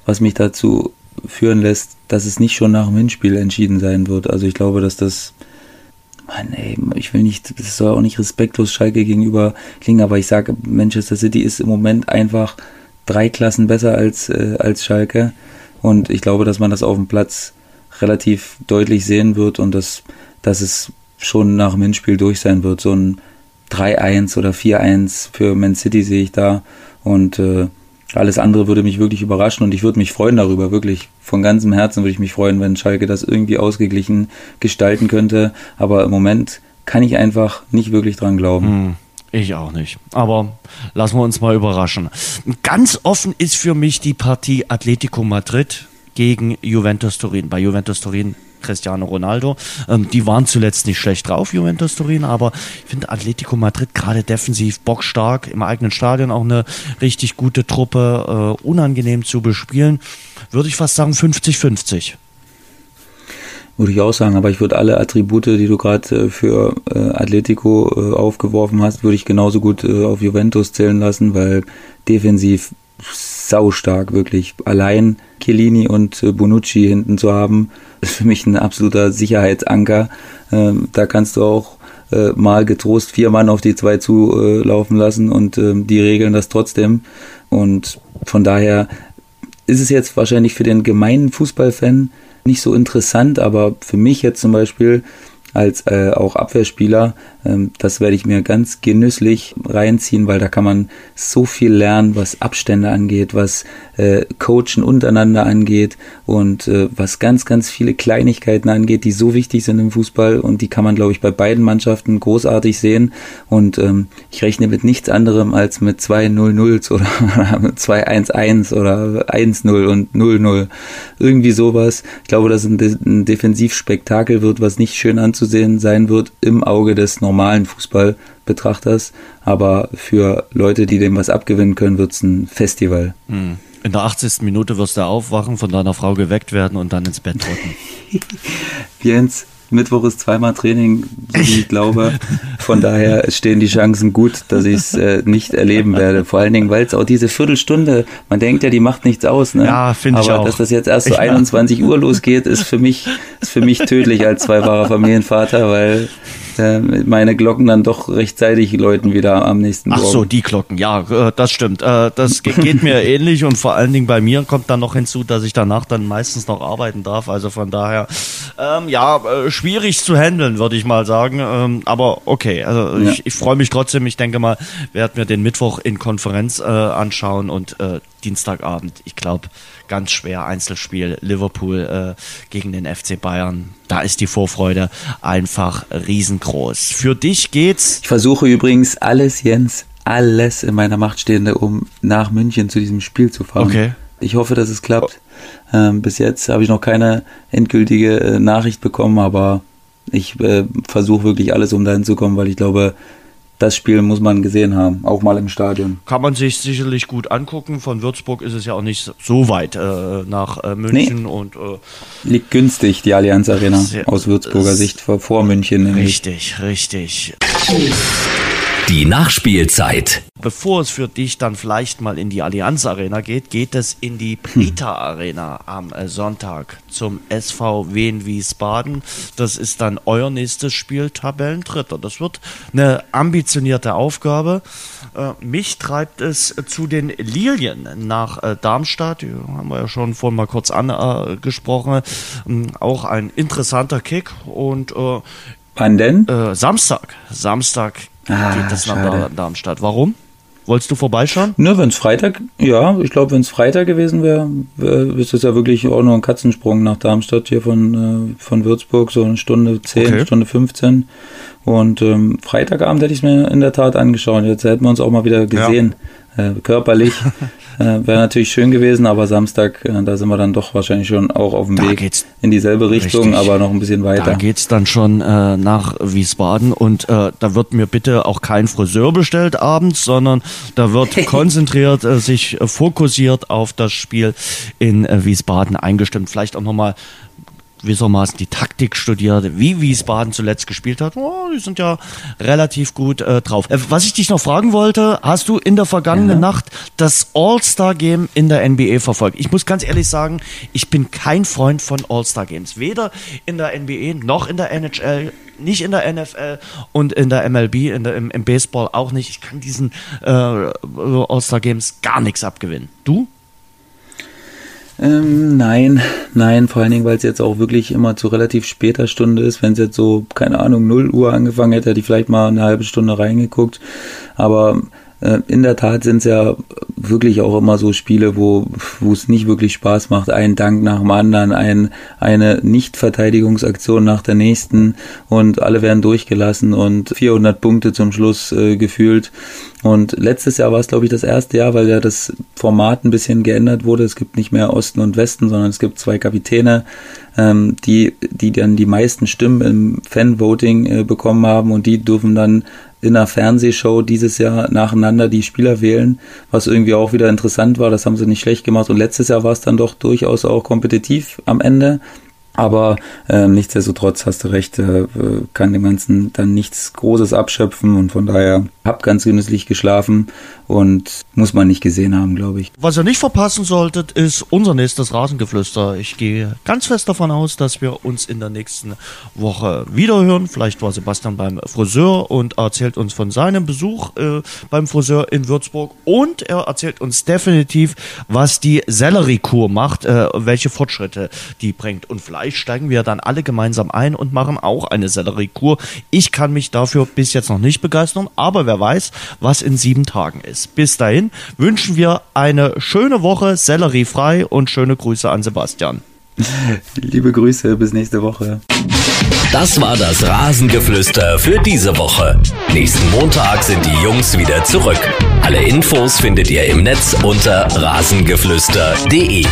Speaker 3: was mich dazu führen lässt, dass es nicht schon nach dem Hinspiel entschieden sein wird. Also ich glaube, dass das Mann, ey, ich will nicht, das soll auch nicht respektlos Schalke gegenüber klingen, aber ich sage, Manchester City ist im Moment einfach drei Klassen besser als, äh, als Schalke. Und ich glaube, dass man das auf dem Platz relativ deutlich sehen wird und dass, dass es schon nach dem Hinspiel durch sein wird. So ein 3-1 oder 4-1 für Man City sehe ich da. Und äh, alles andere würde mich wirklich überraschen und ich würde mich freuen darüber, wirklich von ganzem Herzen würde ich mich freuen, wenn Schalke das irgendwie ausgeglichen gestalten könnte. Aber im Moment kann ich einfach nicht wirklich dran glauben. Hm.
Speaker 2: Ich auch nicht. Aber lassen wir uns mal überraschen. Ganz offen ist für mich die Partie Atletico Madrid gegen Juventus Turin. Bei Juventus Turin Cristiano Ronaldo. Ähm, die waren zuletzt nicht schlecht drauf, Juventus Turin, aber ich finde Atletico Madrid gerade defensiv bockstark, im eigenen Stadion auch eine richtig gute Truppe, äh, unangenehm zu bespielen. Würde ich fast sagen 50-50.
Speaker 3: Würde ich auch sagen, aber ich würde alle Attribute, die du gerade äh, für äh, Atletico äh, aufgeworfen hast, würde ich genauso gut auf Juventus zählen lassen, weil defensiv saustark, wirklich. Allein Chiellini und Bonucci hinten zu haben, <laughs> ist für mich ein absoluter Sicherheitsanker. Ähm, da kannst du auch mal getrost vier Mann auf die zwei zulaufen lassen und ähm, die regeln das trotzdem. Und von daher ist es jetzt wahrscheinlich für den gemeinen Fußballfan nicht so interessant, aber für mich jetzt zum Beispiel als äh, auch Abwehrspieler. Ähm, das werde ich mir ganz genüsslich reinziehen, weil da kann man so viel lernen, was Abstände angeht, was äh, Coachen untereinander angeht und äh, was ganz, ganz viele Kleinigkeiten angeht, die so wichtig sind im Fußball und die kann man, glaube ich, bei beiden Mannschaften großartig sehen. Und ähm, ich rechne mit nichts anderem als mit zwei 0-0s oder <laughs> zwei 1-1 oder 1-0 und 0-0. Irgendwie sowas. Ich glaube, dass ein, ein Defensivspektakel wird, was nicht schön anzusehen sein wird im Auge des normalen Fußballbetrachters. Aber für Leute, die dem was abgewinnen können, wird es ein Festival.
Speaker 2: Mhm. In der 80. Minute wirst du aufwachen, von deiner Frau geweckt werden und dann ins Bett drücken. <laughs>
Speaker 3: Jens, Mittwoch ist zweimal Training, so wie ich glaube. Von daher stehen die Chancen gut, dass ich es äh, nicht erleben werde. Vor allen Dingen, weil es auch diese Viertelstunde, man denkt ja, die macht nichts aus. Ne?
Speaker 2: Ja, finde ich auch.
Speaker 3: Aber dass das jetzt erst so 21 Uhr losgeht, ist für mich, ist für mich tödlich als zweifacher Familienvater, weil äh, meine Glocken dann doch rechtzeitig läuten wieder am nächsten
Speaker 2: Tag. Ach so, die Glocken, ja, äh, das stimmt. Äh, das geht mir <laughs> ähnlich und vor allen Dingen bei mir kommt dann noch hinzu, dass ich danach dann meistens noch arbeiten darf. Also von daher, ähm, ja, schwierig zu handeln, würde ich mal sagen. Ähm, aber okay, also ja. ich, ich freue mich trotzdem. Ich denke mal, werden wir den Mittwoch in Konferenz äh, anschauen und äh, Dienstagabend, ich glaube, ganz schwer Einzelspiel Liverpool äh, gegen den FC Bayern. Da ist die Vorfreude einfach riesengroß. Für dich geht's.
Speaker 3: Ich versuche übrigens alles, Jens, alles in meiner Macht Stehende, um nach München zu diesem Spiel zu fahren. Okay. Ich hoffe, dass es klappt. Ähm, bis jetzt habe ich noch keine endgültige äh, Nachricht bekommen, aber ich äh, versuche wirklich alles, um dahin zu kommen, weil ich glaube, das Spiel muss man gesehen haben, auch mal im Stadion.
Speaker 2: Kann man sich sicherlich gut angucken. Von Würzburg ist es ja auch nicht so weit äh, nach äh, München nee. und äh,
Speaker 3: liegt günstig die Allianz Arena aus Würzburger Sicht vor, vor München.
Speaker 2: Nämlich. Richtig, richtig.
Speaker 1: Die Nachspielzeit.
Speaker 2: Bevor es für dich dann vielleicht mal in die Allianz Arena geht, geht es in die Prita Arena am äh, Sonntag zum SV Wien Wiesbaden. Das ist dann euer nächstes Spiel, Tabellendritter. Das wird eine ambitionierte Aufgabe. Äh, mich treibt es zu den Lilien nach äh, Darmstadt. Die haben wir ja schon vorhin mal kurz angesprochen. Ähm, auch ein interessanter Kick und
Speaker 3: Wann denn?
Speaker 2: Samstag. Samstag ah, geht es nach Darmstadt. Warum? Wolltest du vorbeischauen?
Speaker 3: Ne, wenn es Freitag, ja, ich glaube, wenn es Freitag gewesen wäre, wär, ist es ja wirklich auch nur ein Katzensprung nach Darmstadt hier von, äh, von Würzburg, so eine Stunde 10, okay. Stunde 15. Und ähm, Freitagabend hätte ich es mir in der Tat angeschaut. Jetzt hätten wir uns auch mal wieder gesehen. Ja äh, körperlich. <laughs> äh, Wäre natürlich schön gewesen, aber Samstag, äh, da sind wir dann doch wahrscheinlich schon auch auf dem da Weg in dieselbe Richtung, richtig. aber noch ein bisschen weiter. Da
Speaker 2: geht's dann schon äh, nach Wiesbaden und äh, da wird mir bitte auch kein Friseur bestellt abends, sondern da wird <laughs> konzentriert, äh, sich fokussiert auf das Spiel in äh, Wiesbaden eingestimmt. Vielleicht auch nochmal gewissermaßen die Taktik studiert, wie Wiesbaden zuletzt gespielt hat. Oh, die sind ja relativ gut äh, drauf. Äh, was ich dich noch fragen wollte, hast du in der vergangenen ja. Nacht das All-Star-Game in der NBA verfolgt? Ich muss ganz ehrlich sagen, ich bin kein Freund von All-Star-Games. Weder in der NBA noch in der NHL nicht in der NFL und in der MLB, in der, im, im Baseball auch nicht. Ich kann diesen äh, All-Star Games gar nichts abgewinnen. Du?
Speaker 3: Ähm, nein, nein, vor allen Dingen, weil es jetzt auch wirklich immer zu relativ später Stunde ist. Wenn es jetzt so, keine Ahnung, 0 Uhr angefangen hätte, hätte ich vielleicht mal eine halbe Stunde reingeguckt. Aber in der Tat sind es ja wirklich auch immer so Spiele, wo wo es nicht wirklich Spaß macht. Ein Dank nach dem anderen, ein, eine Nicht-Verteidigungsaktion nach der nächsten und alle werden durchgelassen und 400 Punkte zum Schluss äh, gefühlt. Und letztes Jahr war es, glaube ich, das erste Jahr, weil ja das Format ein bisschen geändert wurde. Es gibt nicht mehr Osten und Westen, sondern es gibt zwei Kapitäne, ähm, die, die dann die meisten Stimmen im Fan-Voting äh, bekommen haben und die dürfen dann in einer Fernsehshow dieses Jahr nacheinander die Spieler wählen, was irgendwie auch wieder interessant war. Das haben sie nicht schlecht gemacht. Und letztes Jahr war es dann doch durchaus auch kompetitiv am Ende. Aber äh, nichtsdestotrotz hast du recht, äh, kann dem Ganzen dann nichts Großes abschöpfen und von daher hab ganz genüsslich geschlafen und muss man nicht gesehen haben, glaube ich.
Speaker 2: Was ihr nicht verpassen solltet, ist unser nächstes Rasengeflüster. Ich gehe ganz fest davon aus, dass wir uns in der nächsten Woche wiederhören. Vielleicht war Sebastian beim Friseur und erzählt uns von seinem Besuch äh, beim Friseur in Würzburg und er erzählt uns definitiv, was die Selleriekur macht, äh, welche Fortschritte die bringt und vielleicht Vielleicht steigen wir dann alle gemeinsam ein und machen auch eine Selleriekur. Ich kann mich dafür bis jetzt noch nicht begeistern, aber wer weiß, was in sieben Tagen ist. Bis dahin wünschen wir eine schöne Woche, selleriefrei und schöne Grüße an Sebastian.
Speaker 3: Liebe Grüße, bis nächste Woche.
Speaker 1: Das war das Rasengeflüster für diese Woche. Nächsten Montag sind die Jungs wieder zurück. Alle Infos findet ihr im Netz unter rasengeflüster.de.